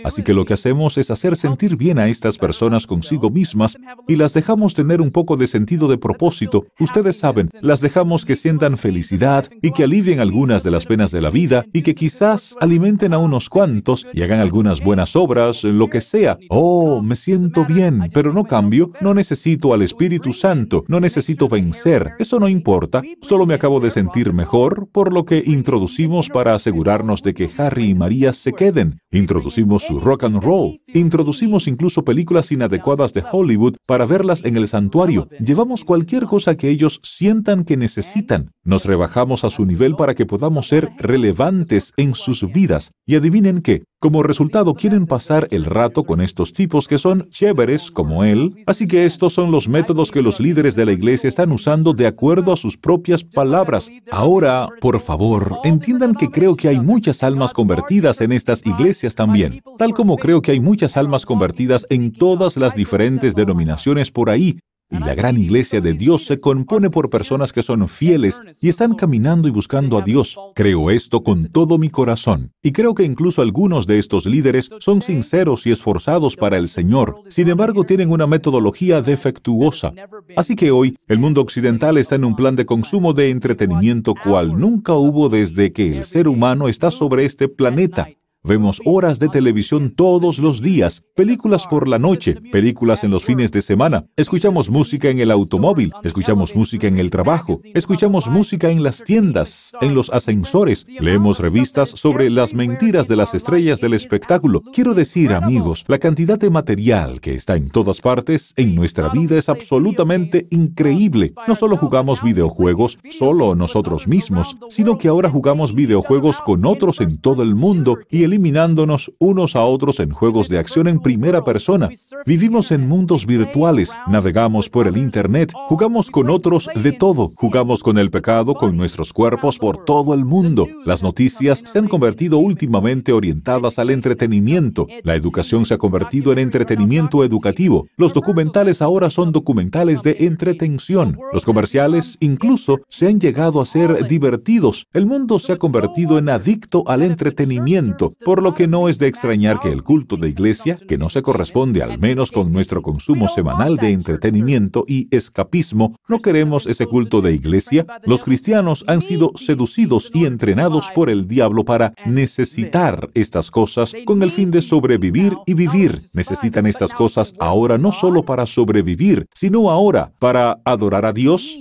Así que lo que hacemos es hacer sentir bien a estas personas consigo mismas y las dejamos tener un poco de sentido de propósito. Ustedes saben, las dejamos que sientan felicidad y que alivien algunas de las penas de la vida y que quizás alimenten a unos cuantos y hagan algunas buenas obras, lo que sea. Oh, me siento bien, pero no cambio, no necesito al Espíritu Santo, no necesito vencer. Eso no importa, solo me acabo de sentir mejor, por lo que introducimos para asegurarnos de que Harry y María se queden. Introducimos su rock and roll. Introducimos incluso películas inadecuadas de Hollywood para verlas en el santuario. Llevamos cualquier cosa que ellos sientan que necesitan. Nos rebajamos a su nivel para que podamos ser relevantes en sus vidas. Y adivinen qué, como resultado quieren pasar el rato con estos tipos que son chéveres como él, así que estos son los métodos que los líderes de la iglesia están usando de acuerdo a sus propias palabras. Ahora, por favor, entiendan que creo que hay muchas almas convertidas en estas iglesias también, tal como creo que hay muchas almas convertidas en todas las diferentes denominaciones por ahí, y la gran iglesia de Dios se compone por personas que son fieles y están caminando y buscando a Dios. Creo esto con todo mi corazón. Y creo que incluso algunos de estos líderes son sinceros y esforzados para el Señor. Sin embargo, tienen una metodología defectuosa. Así que hoy, el mundo occidental está en un plan de consumo de entretenimiento cual nunca hubo desde que el ser humano está sobre este planeta. Vemos horas de televisión todos los días, películas por la noche, películas en los fines de semana, escuchamos música en el automóvil, escuchamos música en el trabajo, escuchamos música en las tiendas, en los ascensores, leemos revistas sobre las mentiras de las estrellas del espectáculo. Quiero decir, amigos, la cantidad de material que está en todas partes en nuestra vida es absolutamente increíble. No solo jugamos videojuegos solo nosotros mismos, sino que ahora jugamos videojuegos con otros en todo el mundo y el eliminándonos unos a otros en juegos de acción en primera persona. Vivimos en mundos virtuales, navegamos por el Internet, jugamos con otros de todo, jugamos con el pecado, con nuestros cuerpos por todo el mundo. Las noticias se han convertido últimamente orientadas al entretenimiento. La educación se ha convertido en entretenimiento educativo. Los documentales ahora son documentales de entretención. Los comerciales incluso se han llegado a ser divertidos. El mundo se ha convertido en adicto al entretenimiento por lo que no es de extrañar que el culto de iglesia, que no se corresponde al menos con nuestro consumo semanal de entretenimiento y escapismo, no queremos ese culto de iglesia, los cristianos han sido seducidos y entrenados por el diablo para necesitar estas cosas con el fin de sobrevivir y vivir. Necesitan estas cosas ahora no solo para sobrevivir, sino ahora para adorar a Dios,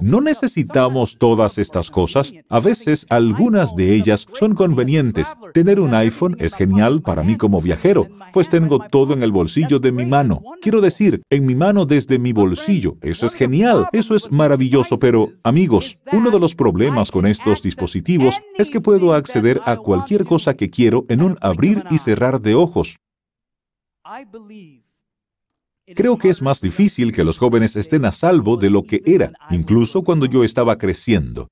no necesitamos todas estas cosas. A veces algunas de ellas son convenientes. Tener un iPhone es genial para mí como viajero, pues tengo todo en el bolsillo de mi mano. Quiero decir, en mi mano desde mi bolsillo. Eso es genial, eso es maravilloso, pero amigos, uno de los problemas con estos dispositivos es que puedo acceder a cualquier cosa que quiero en un abrir y cerrar de ojos. Creo que es más difícil que los jóvenes estén a salvo de lo que era, incluso cuando yo estaba creciendo,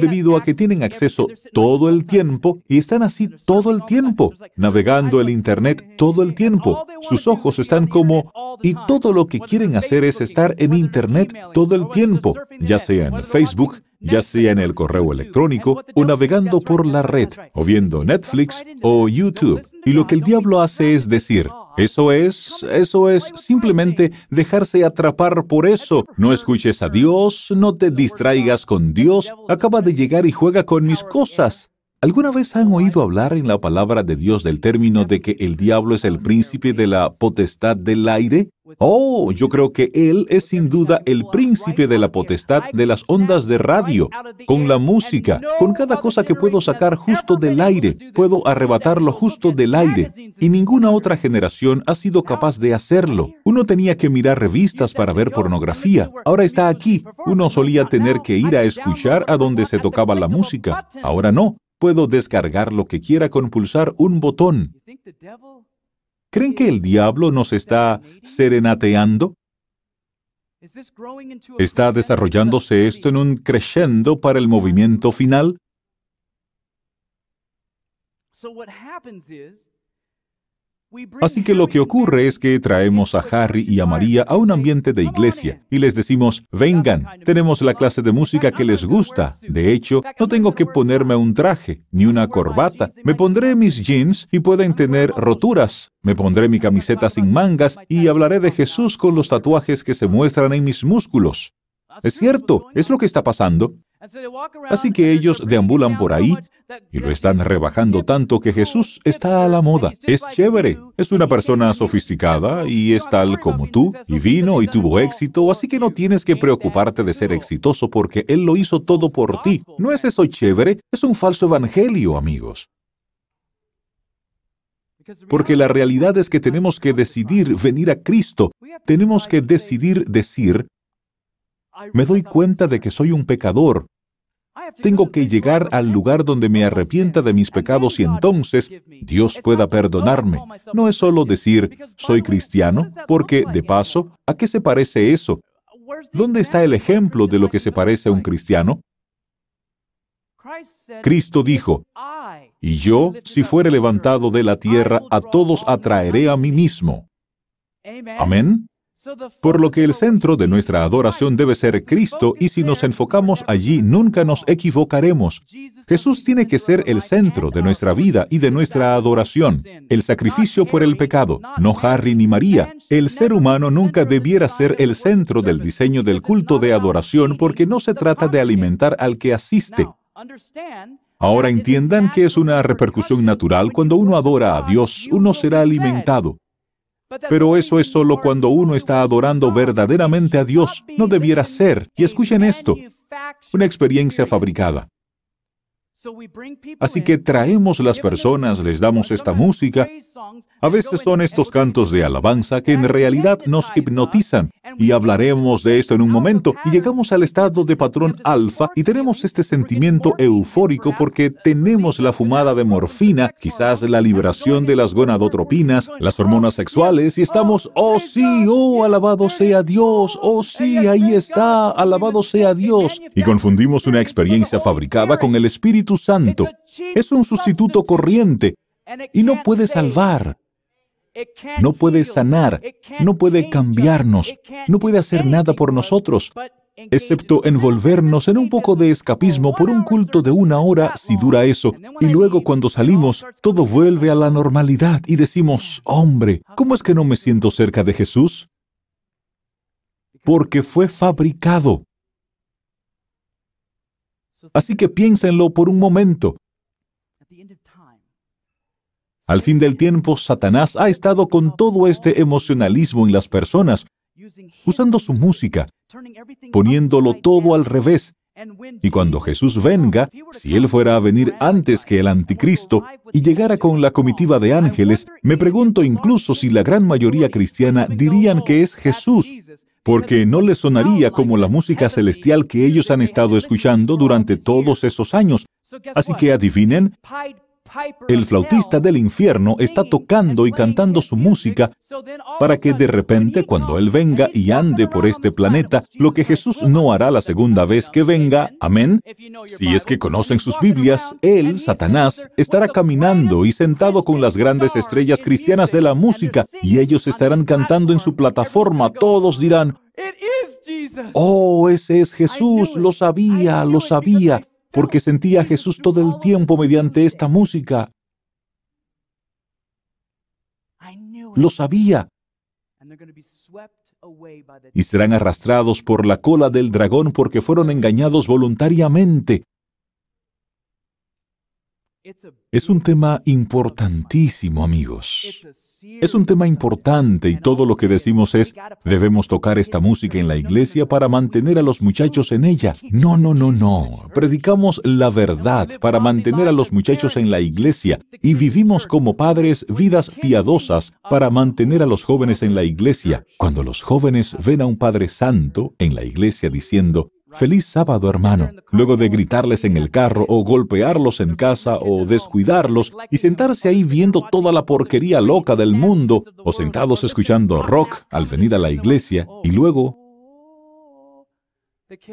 debido a que tienen acceso todo el tiempo y están así todo el tiempo, navegando el Internet todo el tiempo. Sus ojos están como... Y todo lo que quieren hacer es estar en Internet todo el tiempo, ya sea en Facebook, ya sea en el correo electrónico o navegando por la red, o viendo Netflix o YouTube. Y lo que el diablo hace es decir, eso es, eso es simplemente dejarse atrapar por eso. No escuches a Dios, no te distraigas con Dios, acaba de llegar y juega con mis cosas. ¿Alguna vez han oído hablar en la palabra de Dios del término de que el diablo es el príncipe de la potestad del aire? Oh, yo creo que él es sin duda el príncipe de la potestad de las ondas de radio, con la música, con cada cosa que puedo sacar justo del aire, puedo arrebatarlo justo del aire, y ninguna otra generación ha sido capaz de hacerlo. Uno tenía que mirar revistas para ver pornografía, ahora está aquí. Uno solía tener que ir a escuchar a donde se tocaba la música, ahora no. Puedo descargar lo que quiera con pulsar un botón. ¿Creen que el diablo nos está serenateando? ¿Está desarrollándose esto en un crescendo para el movimiento final? Así que lo que ocurre es que traemos a Harry y a María a un ambiente de iglesia y les decimos, vengan, tenemos la clase de música que les gusta. De hecho, no tengo que ponerme un traje ni una corbata. Me pondré mis jeans y pueden tener roturas. Me pondré mi camiseta sin mangas y hablaré de Jesús con los tatuajes que se muestran en mis músculos. Es cierto, es lo que está pasando. Así que ellos deambulan por ahí y lo están rebajando tanto que Jesús está a la moda. Es chévere. Es una persona sofisticada y es tal como tú, y vino y tuvo éxito, así que no tienes que preocuparte de ser exitoso porque Él lo hizo todo por ti. ¿No es eso chévere? Es un falso evangelio, amigos. Porque la realidad es que tenemos que decidir venir a Cristo. Tenemos que decidir decir, me doy cuenta de que soy un pecador. Tengo que llegar al lugar donde me arrepienta de mis pecados y entonces Dios pueda perdonarme. No es solo decir, soy cristiano, porque, de paso, ¿a qué se parece eso? ¿Dónde está el ejemplo de lo que se parece a un cristiano? Cristo dijo, y yo, si fuere levantado de la tierra, a todos atraeré a mí mismo. Amén. Por lo que el centro de nuestra adoración debe ser Cristo y si nos enfocamos allí nunca nos equivocaremos. Jesús tiene que ser el centro de nuestra vida y de nuestra adoración, el sacrificio por el pecado, no Harry ni María. El ser humano nunca debiera ser el centro del diseño del culto de adoración porque no se trata de alimentar al que asiste. Ahora entiendan que es una repercusión natural cuando uno adora a Dios, uno será alimentado. Pero eso es solo cuando uno está adorando verdaderamente a Dios. No debiera ser. Y escuchen esto, una experiencia fabricada. Así que traemos las personas, les damos esta música. A veces son estos cantos de alabanza que en realidad nos hipnotizan. Y hablaremos de esto en un momento. Y llegamos al estado de patrón alfa y tenemos este sentimiento eufórico porque tenemos la fumada de morfina, quizás la liberación de las gonadotropinas, las hormonas sexuales y estamos, oh sí, oh alabado sea Dios, oh sí, ahí está, alabado sea Dios. Y confundimos una experiencia fabricada con el Espíritu Santo. Es un sustituto corriente y no puede salvar. No puede sanar, no puede cambiarnos, no puede hacer nada por nosotros, excepto envolvernos en un poco de escapismo por un culto de una hora si dura eso, y luego cuando salimos todo vuelve a la normalidad y decimos, hombre, ¿cómo es que no me siento cerca de Jesús? Porque fue fabricado. Así que piénsenlo por un momento. Al fin del tiempo, Satanás ha estado con todo este emocionalismo en las personas, usando su música, poniéndolo todo al revés. Y cuando Jesús venga, si Él fuera a venir antes que el anticristo y llegara con la comitiva de ángeles, me pregunto incluso si la gran mayoría cristiana dirían que es Jesús, porque no les sonaría como la música celestial que ellos han estado escuchando durante todos esos años. Así que adivinen, el flautista del infierno está tocando y cantando su música para que de repente cuando Él venga y ande por este planeta, lo que Jesús no hará la segunda vez que venga, amén, si es que conocen sus Biblias, Él, Satanás, estará caminando y sentado con las grandes estrellas cristianas de la música y ellos estarán cantando en su plataforma, todos dirán, Oh, ese es Jesús, lo sabía, lo sabía porque sentía a Jesús todo el tiempo mediante esta música. Lo sabía. Y serán arrastrados por la cola del dragón porque fueron engañados voluntariamente. Es un tema importantísimo, amigos. Es un tema importante y todo lo que decimos es, debemos tocar esta música en la iglesia para mantener a los muchachos en ella. No, no, no, no. Predicamos la verdad para mantener a los muchachos en la iglesia y vivimos como padres vidas piadosas para mantener a los jóvenes en la iglesia. Cuando los jóvenes ven a un Padre Santo en la iglesia diciendo, Feliz sábado, hermano. Luego de gritarles en el carro o golpearlos en casa o descuidarlos y sentarse ahí viendo toda la porquería loca del mundo o sentados escuchando rock al venir a la iglesia y luego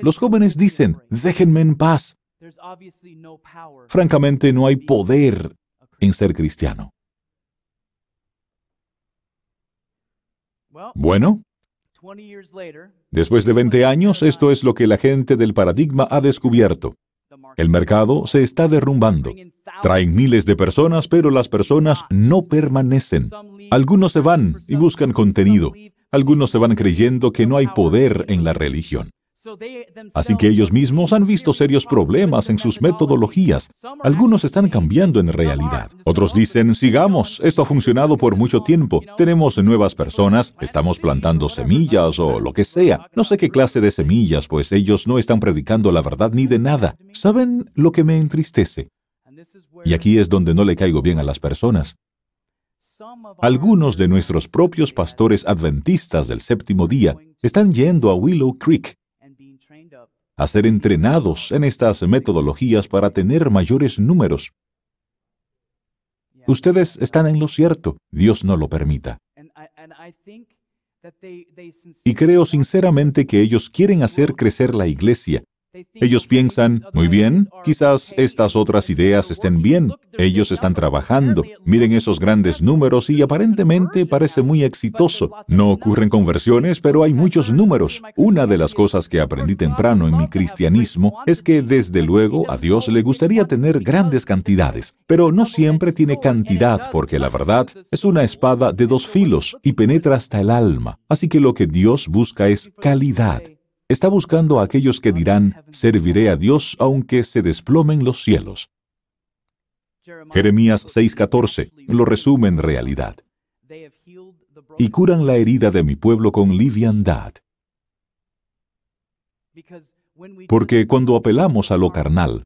los jóvenes dicen, déjenme en paz. Francamente, no hay poder en ser cristiano. Bueno, Después de 20 años, esto es lo que la gente del paradigma ha descubierto. El mercado se está derrumbando. Traen miles de personas, pero las personas no permanecen. Algunos se van y buscan contenido. Algunos se van creyendo que no hay poder en la religión. Así que ellos mismos han visto serios problemas en sus metodologías. Algunos están cambiando en realidad. Otros dicen, sigamos, esto ha funcionado por mucho tiempo. Tenemos nuevas personas, estamos plantando semillas o lo que sea. No sé qué clase de semillas, pues ellos no están predicando la verdad ni de nada. ¿Saben lo que me entristece? Y aquí es donde no le caigo bien a las personas. Algunos de nuestros propios pastores adventistas del séptimo día están yendo a Willow Creek a ser entrenados en estas metodologías para tener mayores números. Ustedes están en lo cierto, Dios no lo permita. Y creo sinceramente que ellos quieren hacer crecer la iglesia, ellos piensan, muy bien, quizás estas otras ideas estén bien. Ellos están trabajando. Miren esos grandes números y aparentemente parece muy exitoso. No ocurren conversiones, pero hay muchos números. Una de las cosas que aprendí temprano en mi cristianismo es que desde luego a Dios le gustaría tener grandes cantidades, pero no siempre tiene cantidad porque la verdad es una espada de dos filos y penetra hasta el alma. Así que lo que Dios busca es calidad. Está buscando a aquellos que dirán, serviré a Dios aunque se desplomen los cielos. Jeremías 6:14 lo resume en realidad. Y curan la herida de mi pueblo con liviandad. Porque cuando apelamos a lo carnal,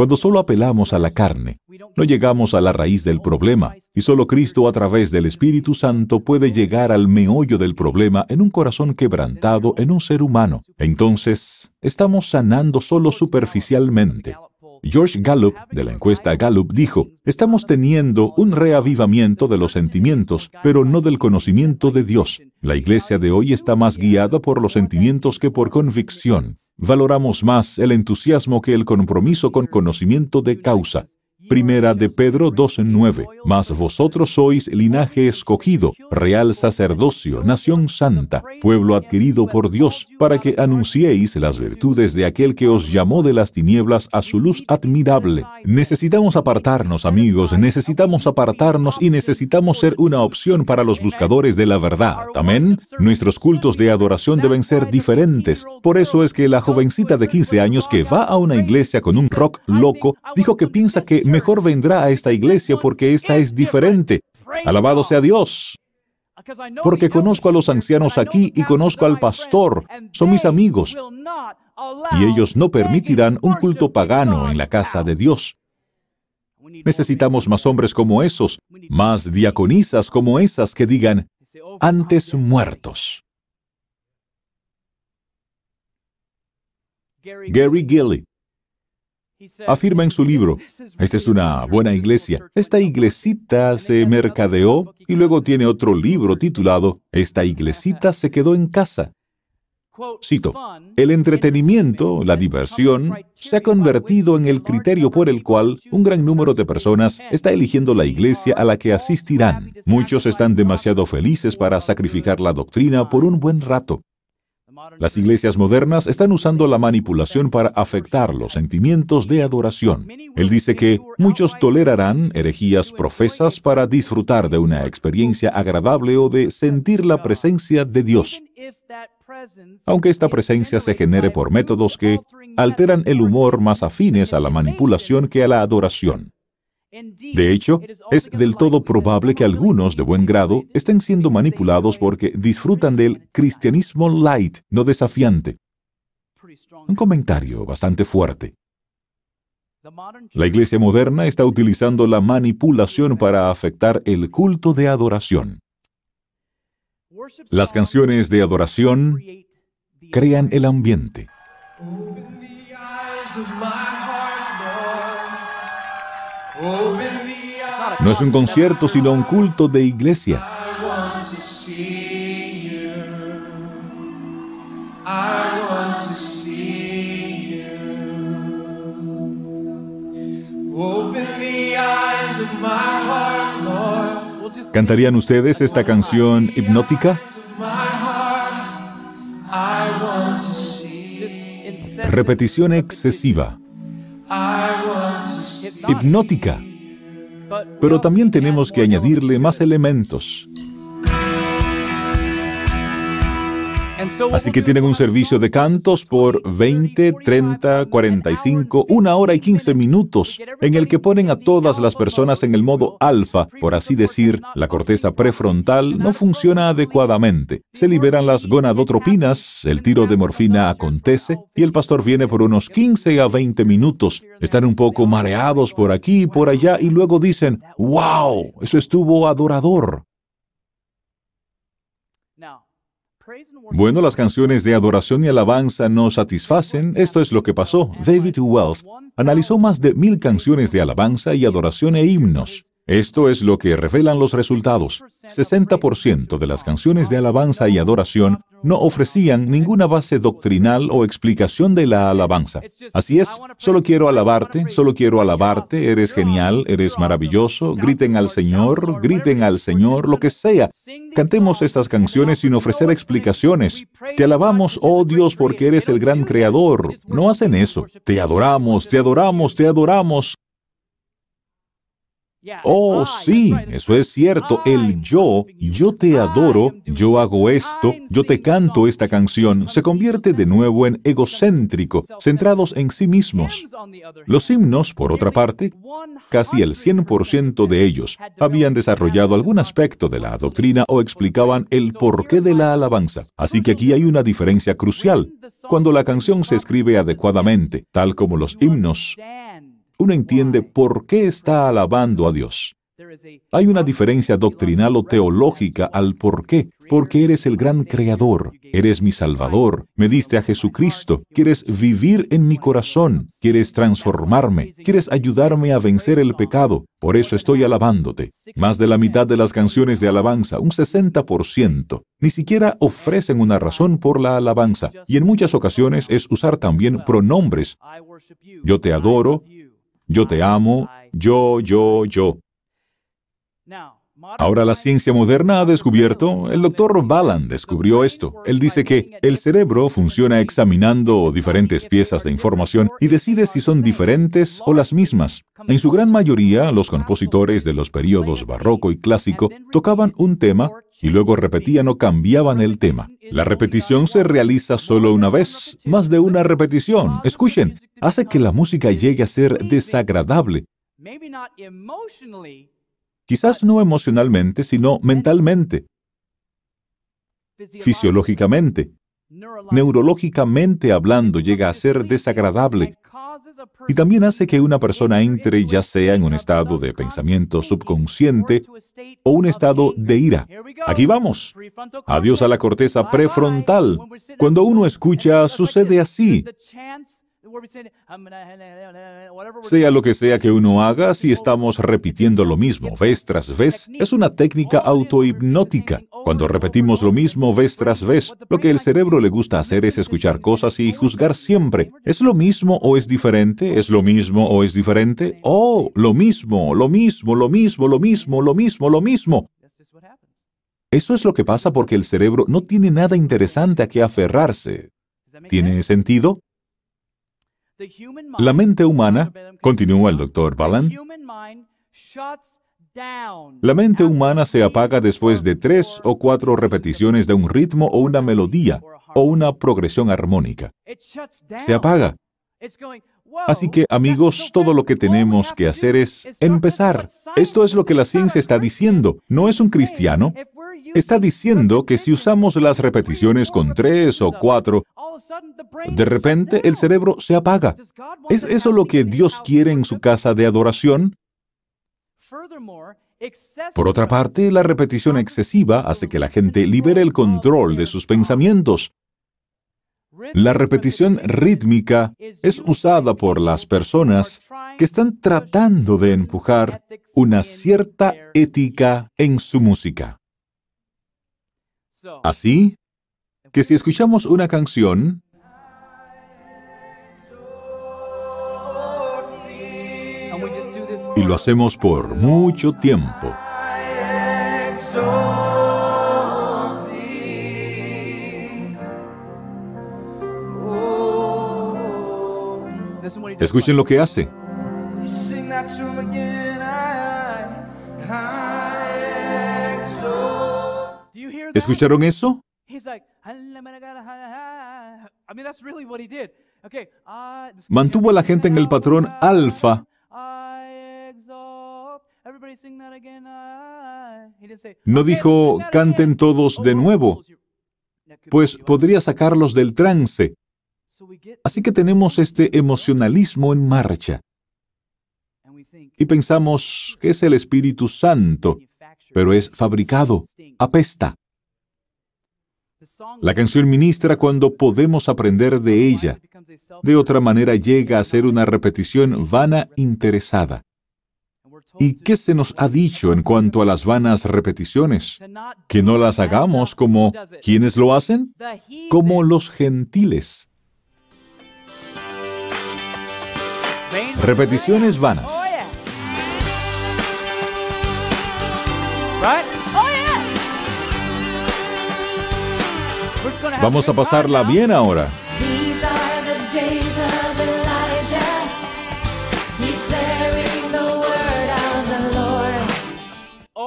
cuando solo apelamos a la carne, no llegamos a la raíz del problema, y solo Cristo a través del Espíritu Santo puede llegar al meollo del problema en un corazón quebrantado en un ser humano. Entonces, estamos sanando solo superficialmente. George Gallup, de la encuesta Gallup, dijo, estamos teniendo un reavivamiento de los sentimientos, pero no del conocimiento de Dios. La iglesia de hoy está más guiada por los sentimientos que por convicción. Valoramos más el entusiasmo que el compromiso con conocimiento de causa. Primera de Pedro 2.9. Mas vosotros sois linaje escogido, real sacerdocio, nación santa, pueblo adquirido por Dios, para que anunciéis las virtudes de aquel que os llamó de las tinieblas a su luz admirable. Necesitamos apartarnos, amigos, necesitamos apartarnos y necesitamos ser una opción para los buscadores de la verdad. Amén. Nuestros cultos de adoración deben ser diferentes. Por eso es que la jovencita de 15 años que va a una iglesia con un rock loco dijo que piensa que mejor vendrá a esta iglesia porque esta es diferente. Alabado sea Dios. Porque conozco a los ancianos aquí y conozco al pastor. Son mis amigos. Y ellos no permitirán un culto pagano en la casa de Dios. Necesitamos más hombres como esos, más diaconisas como esas que digan, antes muertos. Gary Gilly Afirma en su libro, esta es una buena iglesia. Esta iglesita se mercadeó y luego tiene otro libro titulado Esta iglesita se quedó en casa. Cito, el entretenimiento, la diversión, se ha convertido en el criterio por el cual un gran número de personas está eligiendo la iglesia a la que asistirán. Muchos están demasiado felices para sacrificar la doctrina por un buen rato. Las iglesias modernas están usando la manipulación para afectar los sentimientos de adoración. Él dice que muchos tolerarán herejías profesas para disfrutar de una experiencia agradable o de sentir la presencia de Dios. Aunque esta presencia se genere por métodos que alteran el humor más afines a la manipulación que a la adoración. De hecho, es del todo probable que algunos de buen grado estén siendo manipulados porque disfrutan del cristianismo light, no desafiante. Un comentario bastante fuerte. La iglesia moderna está utilizando la manipulación para afectar el culto de adoración. Las canciones de adoración crean el ambiente. No es un concierto, sino un culto de iglesia. ¿Cantarían ustedes esta canción hipnótica? Repetición excesiva. Hipnótica. Pero también tenemos que añadirle más elementos. Así que tienen un servicio de cantos por 20, 30, 45, una hora y 15 minutos, en el que ponen a todas las personas en el modo alfa, por así decir, la corteza prefrontal no funciona adecuadamente. Se liberan las gonadotropinas, el tiro de morfina acontece y el pastor viene por unos 15 a 20 minutos. Están un poco mareados por aquí y por allá y luego dicen, ¡Wow! Eso estuvo adorador. Bueno, las canciones de adoración y alabanza no satisfacen. Esto es lo que pasó. David Wells analizó más de mil canciones de alabanza y adoración e himnos. Esto es lo que revelan los resultados. 60% de las canciones de alabanza y adoración no ofrecían ninguna base doctrinal o explicación de la alabanza. Así es, solo quiero alabarte, solo quiero alabarte, eres genial, eres maravilloso, griten al Señor, griten al Señor, lo que sea. Cantemos estas canciones sin ofrecer explicaciones. Te alabamos, oh Dios, porque eres el gran creador. No hacen eso. Te adoramos, te adoramos, te adoramos. Oh, sí, eso es cierto. El yo, yo te adoro, yo hago esto, yo te canto esta canción, se convierte de nuevo en egocéntrico, centrados en sí mismos. Los himnos, por otra parte, casi el 100% de ellos habían desarrollado algún aspecto de la doctrina o explicaban el porqué de la alabanza. Así que aquí hay una diferencia crucial. Cuando la canción se escribe adecuadamente, tal como los himnos, uno entiende por qué está alabando a Dios. Hay una diferencia doctrinal o teológica al por qué. Porque eres el gran creador, eres mi salvador, me diste a Jesucristo, quieres vivir en mi corazón, quieres transformarme, quieres ayudarme a vencer el pecado. Por eso estoy alabándote. Más de la mitad de las canciones de alabanza, un 60%, ni siquiera ofrecen una razón por la alabanza. Y en muchas ocasiones es usar también pronombres. Yo te adoro, yo te amo, yo, yo, yo. Ahora la ciencia moderna ha descubierto, el doctor Balan descubrió esto. Él dice que el cerebro funciona examinando diferentes piezas de información y decide si son diferentes o las mismas. En su gran mayoría, los compositores de los periodos barroco y clásico tocaban un tema y luego repetían o cambiaban el tema. La repetición se realiza solo una vez, más de una repetición. Escuchen, hace que la música llegue a ser desagradable. Quizás no emocionalmente, sino mentalmente, fisiológicamente, neurológicamente hablando, llega a ser desagradable. Y también hace que una persona entre ya sea en un estado de pensamiento subconsciente o un estado de ira. Aquí vamos. Adiós a la corteza prefrontal. Cuando uno escucha, sucede así. Sea lo que sea que uno haga, si estamos repitiendo lo mismo vez tras vez, es una técnica autohipnótica. Cuando repetimos lo mismo vez tras vez, lo que el cerebro le gusta hacer es escuchar cosas y juzgar siempre. ¿Es lo mismo o es diferente? ¿Es lo mismo o es diferente? Oh, lo mismo, lo mismo, lo mismo, lo mismo, lo mismo, lo mismo. Eso es lo que pasa porque el cerebro no tiene nada interesante a que aferrarse. ¿Tiene sentido? La mente humana, continúa el doctor Balan, la mente humana se apaga después de tres o cuatro repeticiones de un ritmo o una melodía o una progresión armónica. Se apaga. Así que, amigos, todo lo que tenemos que hacer es empezar. Esto es lo que la ciencia está diciendo. No es un cristiano. Está diciendo que si usamos las repeticiones con tres o cuatro, de repente el cerebro se apaga. ¿Es eso lo que Dios quiere en su casa de adoración? Por otra parte, la repetición excesiva hace que la gente libere el control de sus pensamientos. La repetición rítmica es usada por las personas que están tratando de empujar una cierta ética en su música. Así que si escuchamos una canción, y lo hacemos por mucho tiempo, Escuchen lo que hace. ¿Escucharon eso? Mantuvo a la gente en el patrón alfa. No dijo, canten todos de nuevo, pues podría sacarlos del trance. Así que tenemos este emocionalismo en marcha. Y pensamos que es el Espíritu Santo, pero es fabricado, apesta. La canción ministra cuando podemos aprender de ella. De otra manera llega a ser una repetición vana interesada. ¿Y qué se nos ha dicho en cuanto a las vanas repeticiones? Que no las hagamos como quienes lo hacen, como los gentiles. Repeticiones vanas. Vamos a pasarla bien ahora.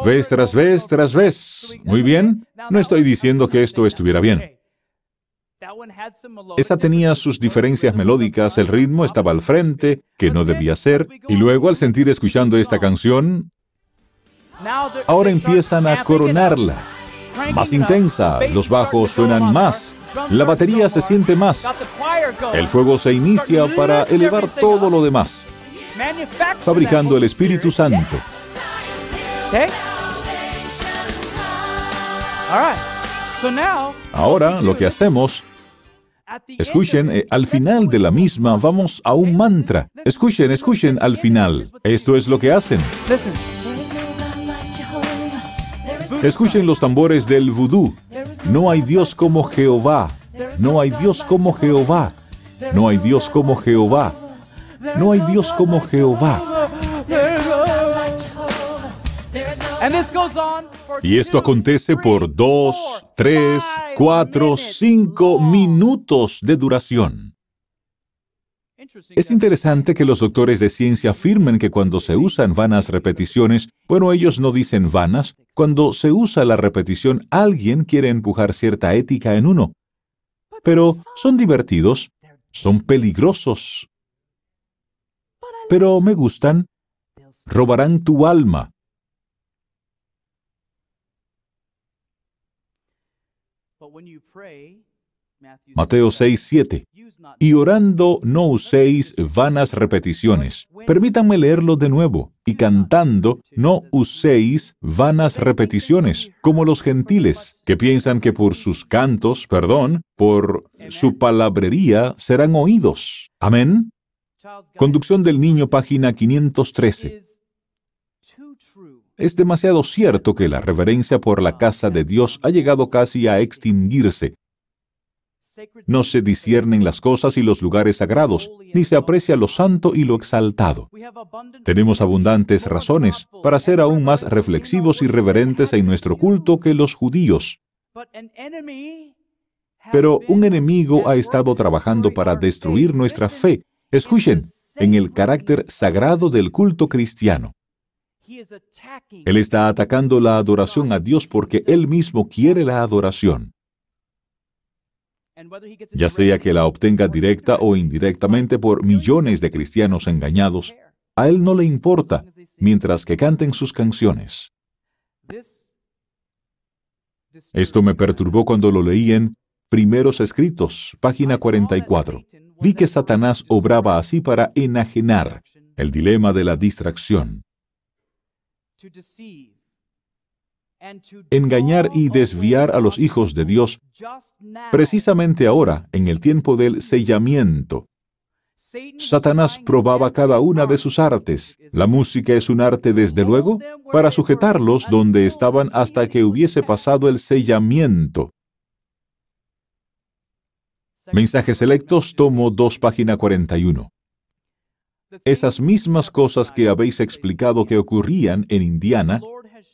Vez tras vez tras vez. Muy bien. No estoy diciendo que esto estuviera bien. Esa tenía sus diferencias melódicas, el ritmo estaba al frente, que no debía ser, y luego al sentir escuchando esta canción, ahora empiezan a coronarla. Más intensa, los bajos suenan más, la batería se siente más, el fuego se inicia para elevar todo lo demás, fabricando el Espíritu Santo. Ahora lo que hacemos, escuchen, eh, al final de la misma vamos a un mantra. Escuchen, escuchen al final. Esto es lo que hacen. Escuchen los tambores del vudú. No hay Dios como Jehová. No hay Dios como Jehová. No hay Dios como Jehová. No hay Dios como Jehová. Y esto acontece por dos, tres, cuatro, cinco minutos de duración. Es interesante que los doctores de ciencia afirmen que cuando se usan vanas repeticiones, bueno, ellos no dicen vanas, cuando se usa la repetición alguien quiere empujar cierta ética en uno. Pero son divertidos, son peligrosos, pero me gustan, robarán tu alma. Mateo 6, 7. Y orando no uséis vanas repeticiones. Permítanme leerlo de nuevo. Y cantando no uséis vanas repeticiones, como los gentiles, que piensan que por sus cantos, perdón, por su palabrería serán oídos. Amén. Conducción del niño, página 513. is too true. Es demasiado cierto que la reverencia por la casa de Dios ha llegado casi a extinguirse. No se disciernen las cosas y los lugares sagrados, ni se aprecia lo santo y lo exaltado. Tenemos abundantes razones para ser aún más reflexivos y reverentes en nuestro culto que los judíos. Pero un enemigo ha estado trabajando para destruir nuestra fe. Escuchen, en el carácter sagrado del culto cristiano. Él está atacando la adoración a Dios porque Él mismo quiere la adoración. Ya sea que la obtenga directa o indirectamente por millones de cristianos engañados, a él no le importa mientras que canten sus canciones. Esto me perturbó cuando lo leí en Primeros Escritos, página 44. Vi que Satanás obraba así para enajenar el dilema de la distracción, engañar y desviar a los hijos de Dios precisamente ahora, en el tiempo del sellamiento. Satanás probaba cada una de sus artes. La música es un arte, desde luego, para sujetarlos donde estaban hasta que hubiese pasado el sellamiento. Mensajes selectos, tomo 2, página 41. Esas mismas cosas que habéis explicado que ocurrían en Indiana,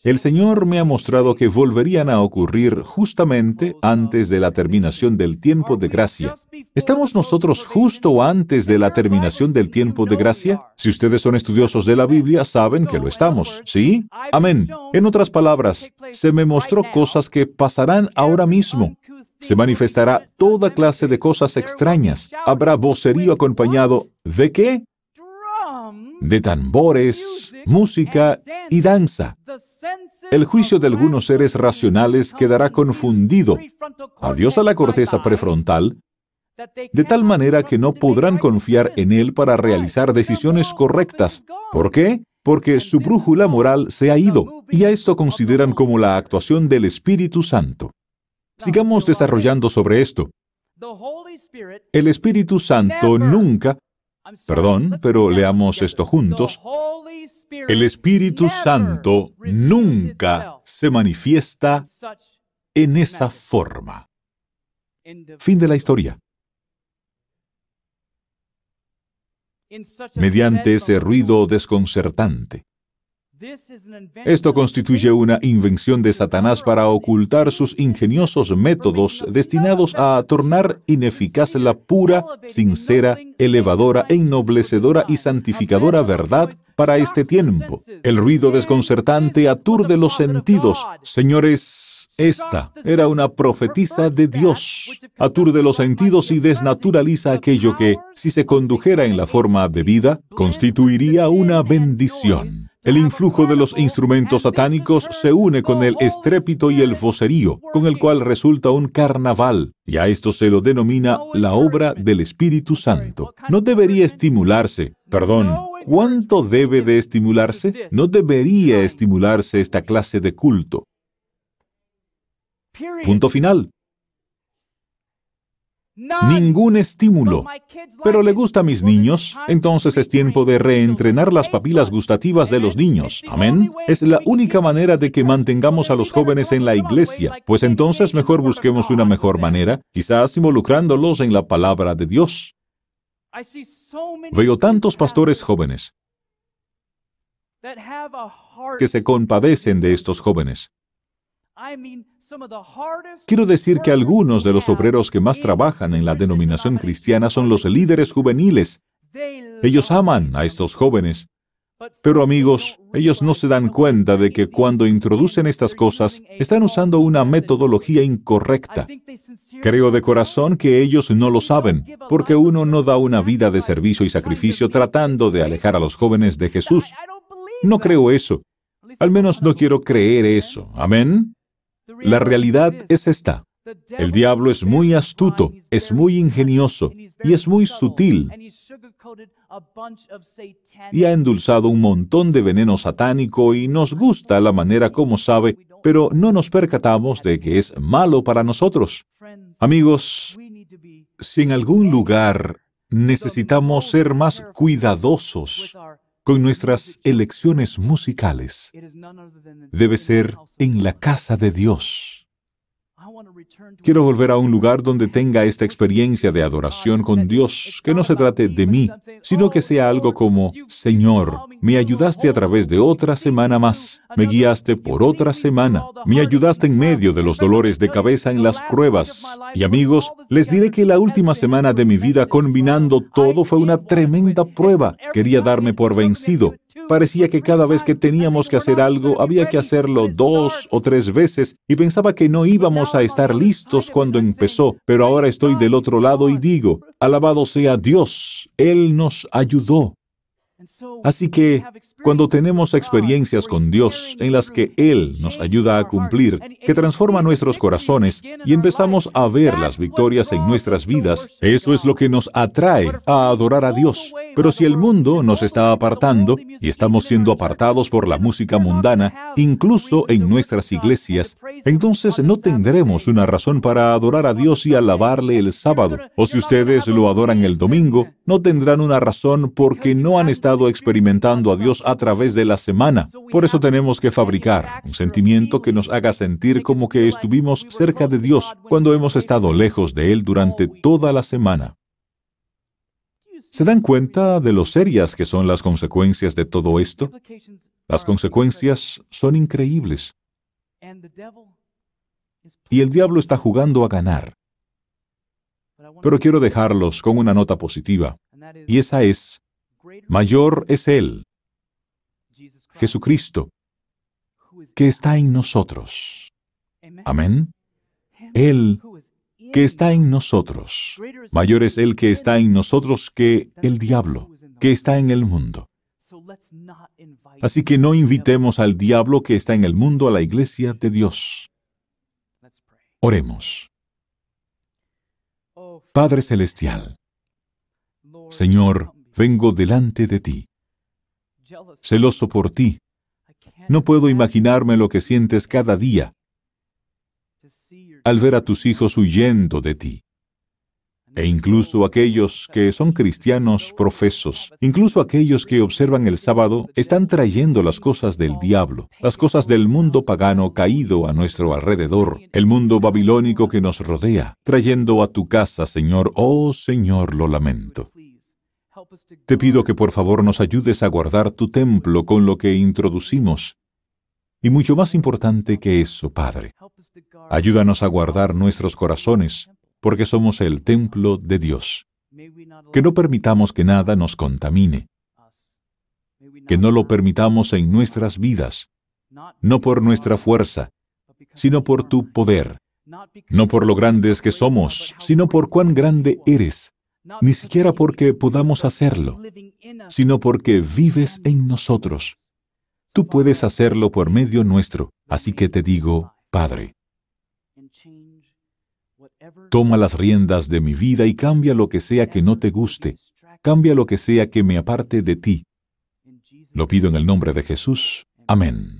el Señor me ha mostrado que volverían a ocurrir justamente antes de la terminación del tiempo de gracia. ¿Estamos nosotros justo antes de la terminación del tiempo de gracia? Si ustedes son estudiosos de la Biblia, saben que lo estamos, ¿sí? Amén. En otras palabras, se me mostró cosas que pasarán ahora mismo. Se manifestará toda clase de cosas extrañas. Habrá vocerío acompañado de qué? De tambores, música y danza. El juicio de algunos seres racionales quedará confundido. Adiós a la corteza prefrontal, de tal manera que no podrán confiar en él para realizar decisiones correctas. ¿Por qué? Porque su brújula moral se ha ido, y a esto consideran como la actuación del Espíritu Santo. Sigamos desarrollando sobre esto. El Espíritu Santo nunca, perdón, pero leamos esto juntos, el Espíritu Santo nunca se manifiesta en esa forma. Fin de la historia. Mediante ese ruido desconcertante. Esto constituye una invención de Satanás para ocultar sus ingeniosos métodos destinados a tornar ineficaz la pura, sincera, elevadora, ennoblecedora y santificadora verdad para este tiempo. El ruido desconcertante aturde los sentidos. Señores, esta era una profetisa de Dios. Aturde los sentidos y desnaturaliza aquello que, si se condujera en la forma de vida, constituiría una bendición. El influjo de los instrumentos satánicos se une con el estrépito y el vocerío, con el cual resulta un carnaval, y a esto se lo denomina la obra del Espíritu Santo. No debería estimularse, perdón, ¿cuánto debe de estimularse? No debería estimularse esta clase de culto. Punto final. Ningún estímulo. Pero le gusta a mis niños, entonces es tiempo de reentrenar las papilas gustativas de los niños. Amén. Es la única manera de que mantengamos a los jóvenes en la iglesia, pues entonces mejor busquemos una mejor manera, quizás involucrándolos en la palabra de Dios. Veo tantos pastores jóvenes que se compadecen de estos jóvenes. Quiero decir que algunos de los obreros que más trabajan en la denominación cristiana son los líderes juveniles. Ellos aman a estos jóvenes. Pero amigos, ellos no se dan cuenta de que cuando introducen estas cosas, están usando una metodología incorrecta. Creo de corazón que ellos no lo saben, porque uno no da una vida de servicio y sacrificio tratando de alejar a los jóvenes de Jesús. No creo eso. Al menos no quiero creer eso. Amén. La realidad es esta. El diablo es muy astuto, es muy ingenioso y es muy sutil y ha endulzado un montón de veneno satánico y nos gusta la manera como sabe, pero no nos percatamos de que es malo para nosotros. Amigos, si en algún lugar necesitamos ser más cuidadosos con nuestras elecciones musicales debe ser en la casa de Dios. Quiero volver a un lugar donde tenga esta experiencia de adoración con Dios, que no se trate de mí, sino que sea algo como, Señor, me ayudaste a través de otra semana más, me guiaste por otra semana, me ayudaste en medio de los dolores de cabeza en las pruebas. Y amigos, les diré que la última semana de mi vida combinando todo fue una tremenda prueba. Quería darme por vencido, Parecía que cada vez que teníamos que hacer algo había que hacerlo dos o tres veces y pensaba que no íbamos a estar listos cuando empezó, pero ahora estoy del otro lado y digo, alabado sea Dios, Él nos ayudó. Así que cuando tenemos experiencias con Dios en las que Él nos ayuda a cumplir, que transforma nuestros corazones y empezamos a ver las victorias en nuestras vidas, eso es lo que nos atrae a adorar a Dios. Pero si el mundo nos está apartando y estamos siendo apartados por la música mundana, incluso en nuestras iglesias, entonces no tendremos una razón para adorar a Dios y alabarle el sábado. O si ustedes lo adoran el domingo, no tendrán una razón porque no han estado experimentando a Dios a través de la semana. Por eso tenemos que fabricar un sentimiento que nos haga sentir como que estuvimos cerca de Dios cuando hemos estado lejos de Él durante toda la semana. ¿Se dan cuenta de lo serias que son las consecuencias de todo esto? Las consecuencias son increíbles. Y el diablo está jugando a ganar. Pero quiero dejarlos con una nota positiva. Y esa es, mayor es Él, Jesucristo, que está en nosotros. Amén. Él que está en nosotros. Mayor es el que está en nosotros que el diablo, que está en el mundo. Así que no invitemos al diablo que está en el mundo a la iglesia de Dios. Oremos. Padre Celestial, Señor, vengo delante de ti, celoso por ti. No puedo imaginarme lo que sientes cada día al ver a tus hijos huyendo de ti. E incluso aquellos que son cristianos profesos, incluso aquellos que observan el sábado, están trayendo las cosas del diablo, las cosas del mundo pagano caído a nuestro alrededor, el mundo babilónico que nos rodea, trayendo a tu casa, Señor, oh Señor, lo lamento. Te pido que por favor nos ayudes a guardar tu templo con lo que introducimos. Y mucho más importante que eso, Padre, ayúdanos a guardar nuestros corazones porque somos el templo de Dios. Que no permitamos que nada nos contamine. Que no lo permitamos en nuestras vidas, no por nuestra fuerza, sino por tu poder. No por lo grandes que somos, sino por cuán grande eres. Ni siquiera porque podamos hacerlo, sino porque vives en nosotros. Tú puedes hacerlo por medio nuestro, así que te digo, Padre, Toma las riendas de mi vida y cambia lo que sea que no te guste. Cambia lo que sea que me aparte de ti. Lo pido en el nombre de Jesús. Amén.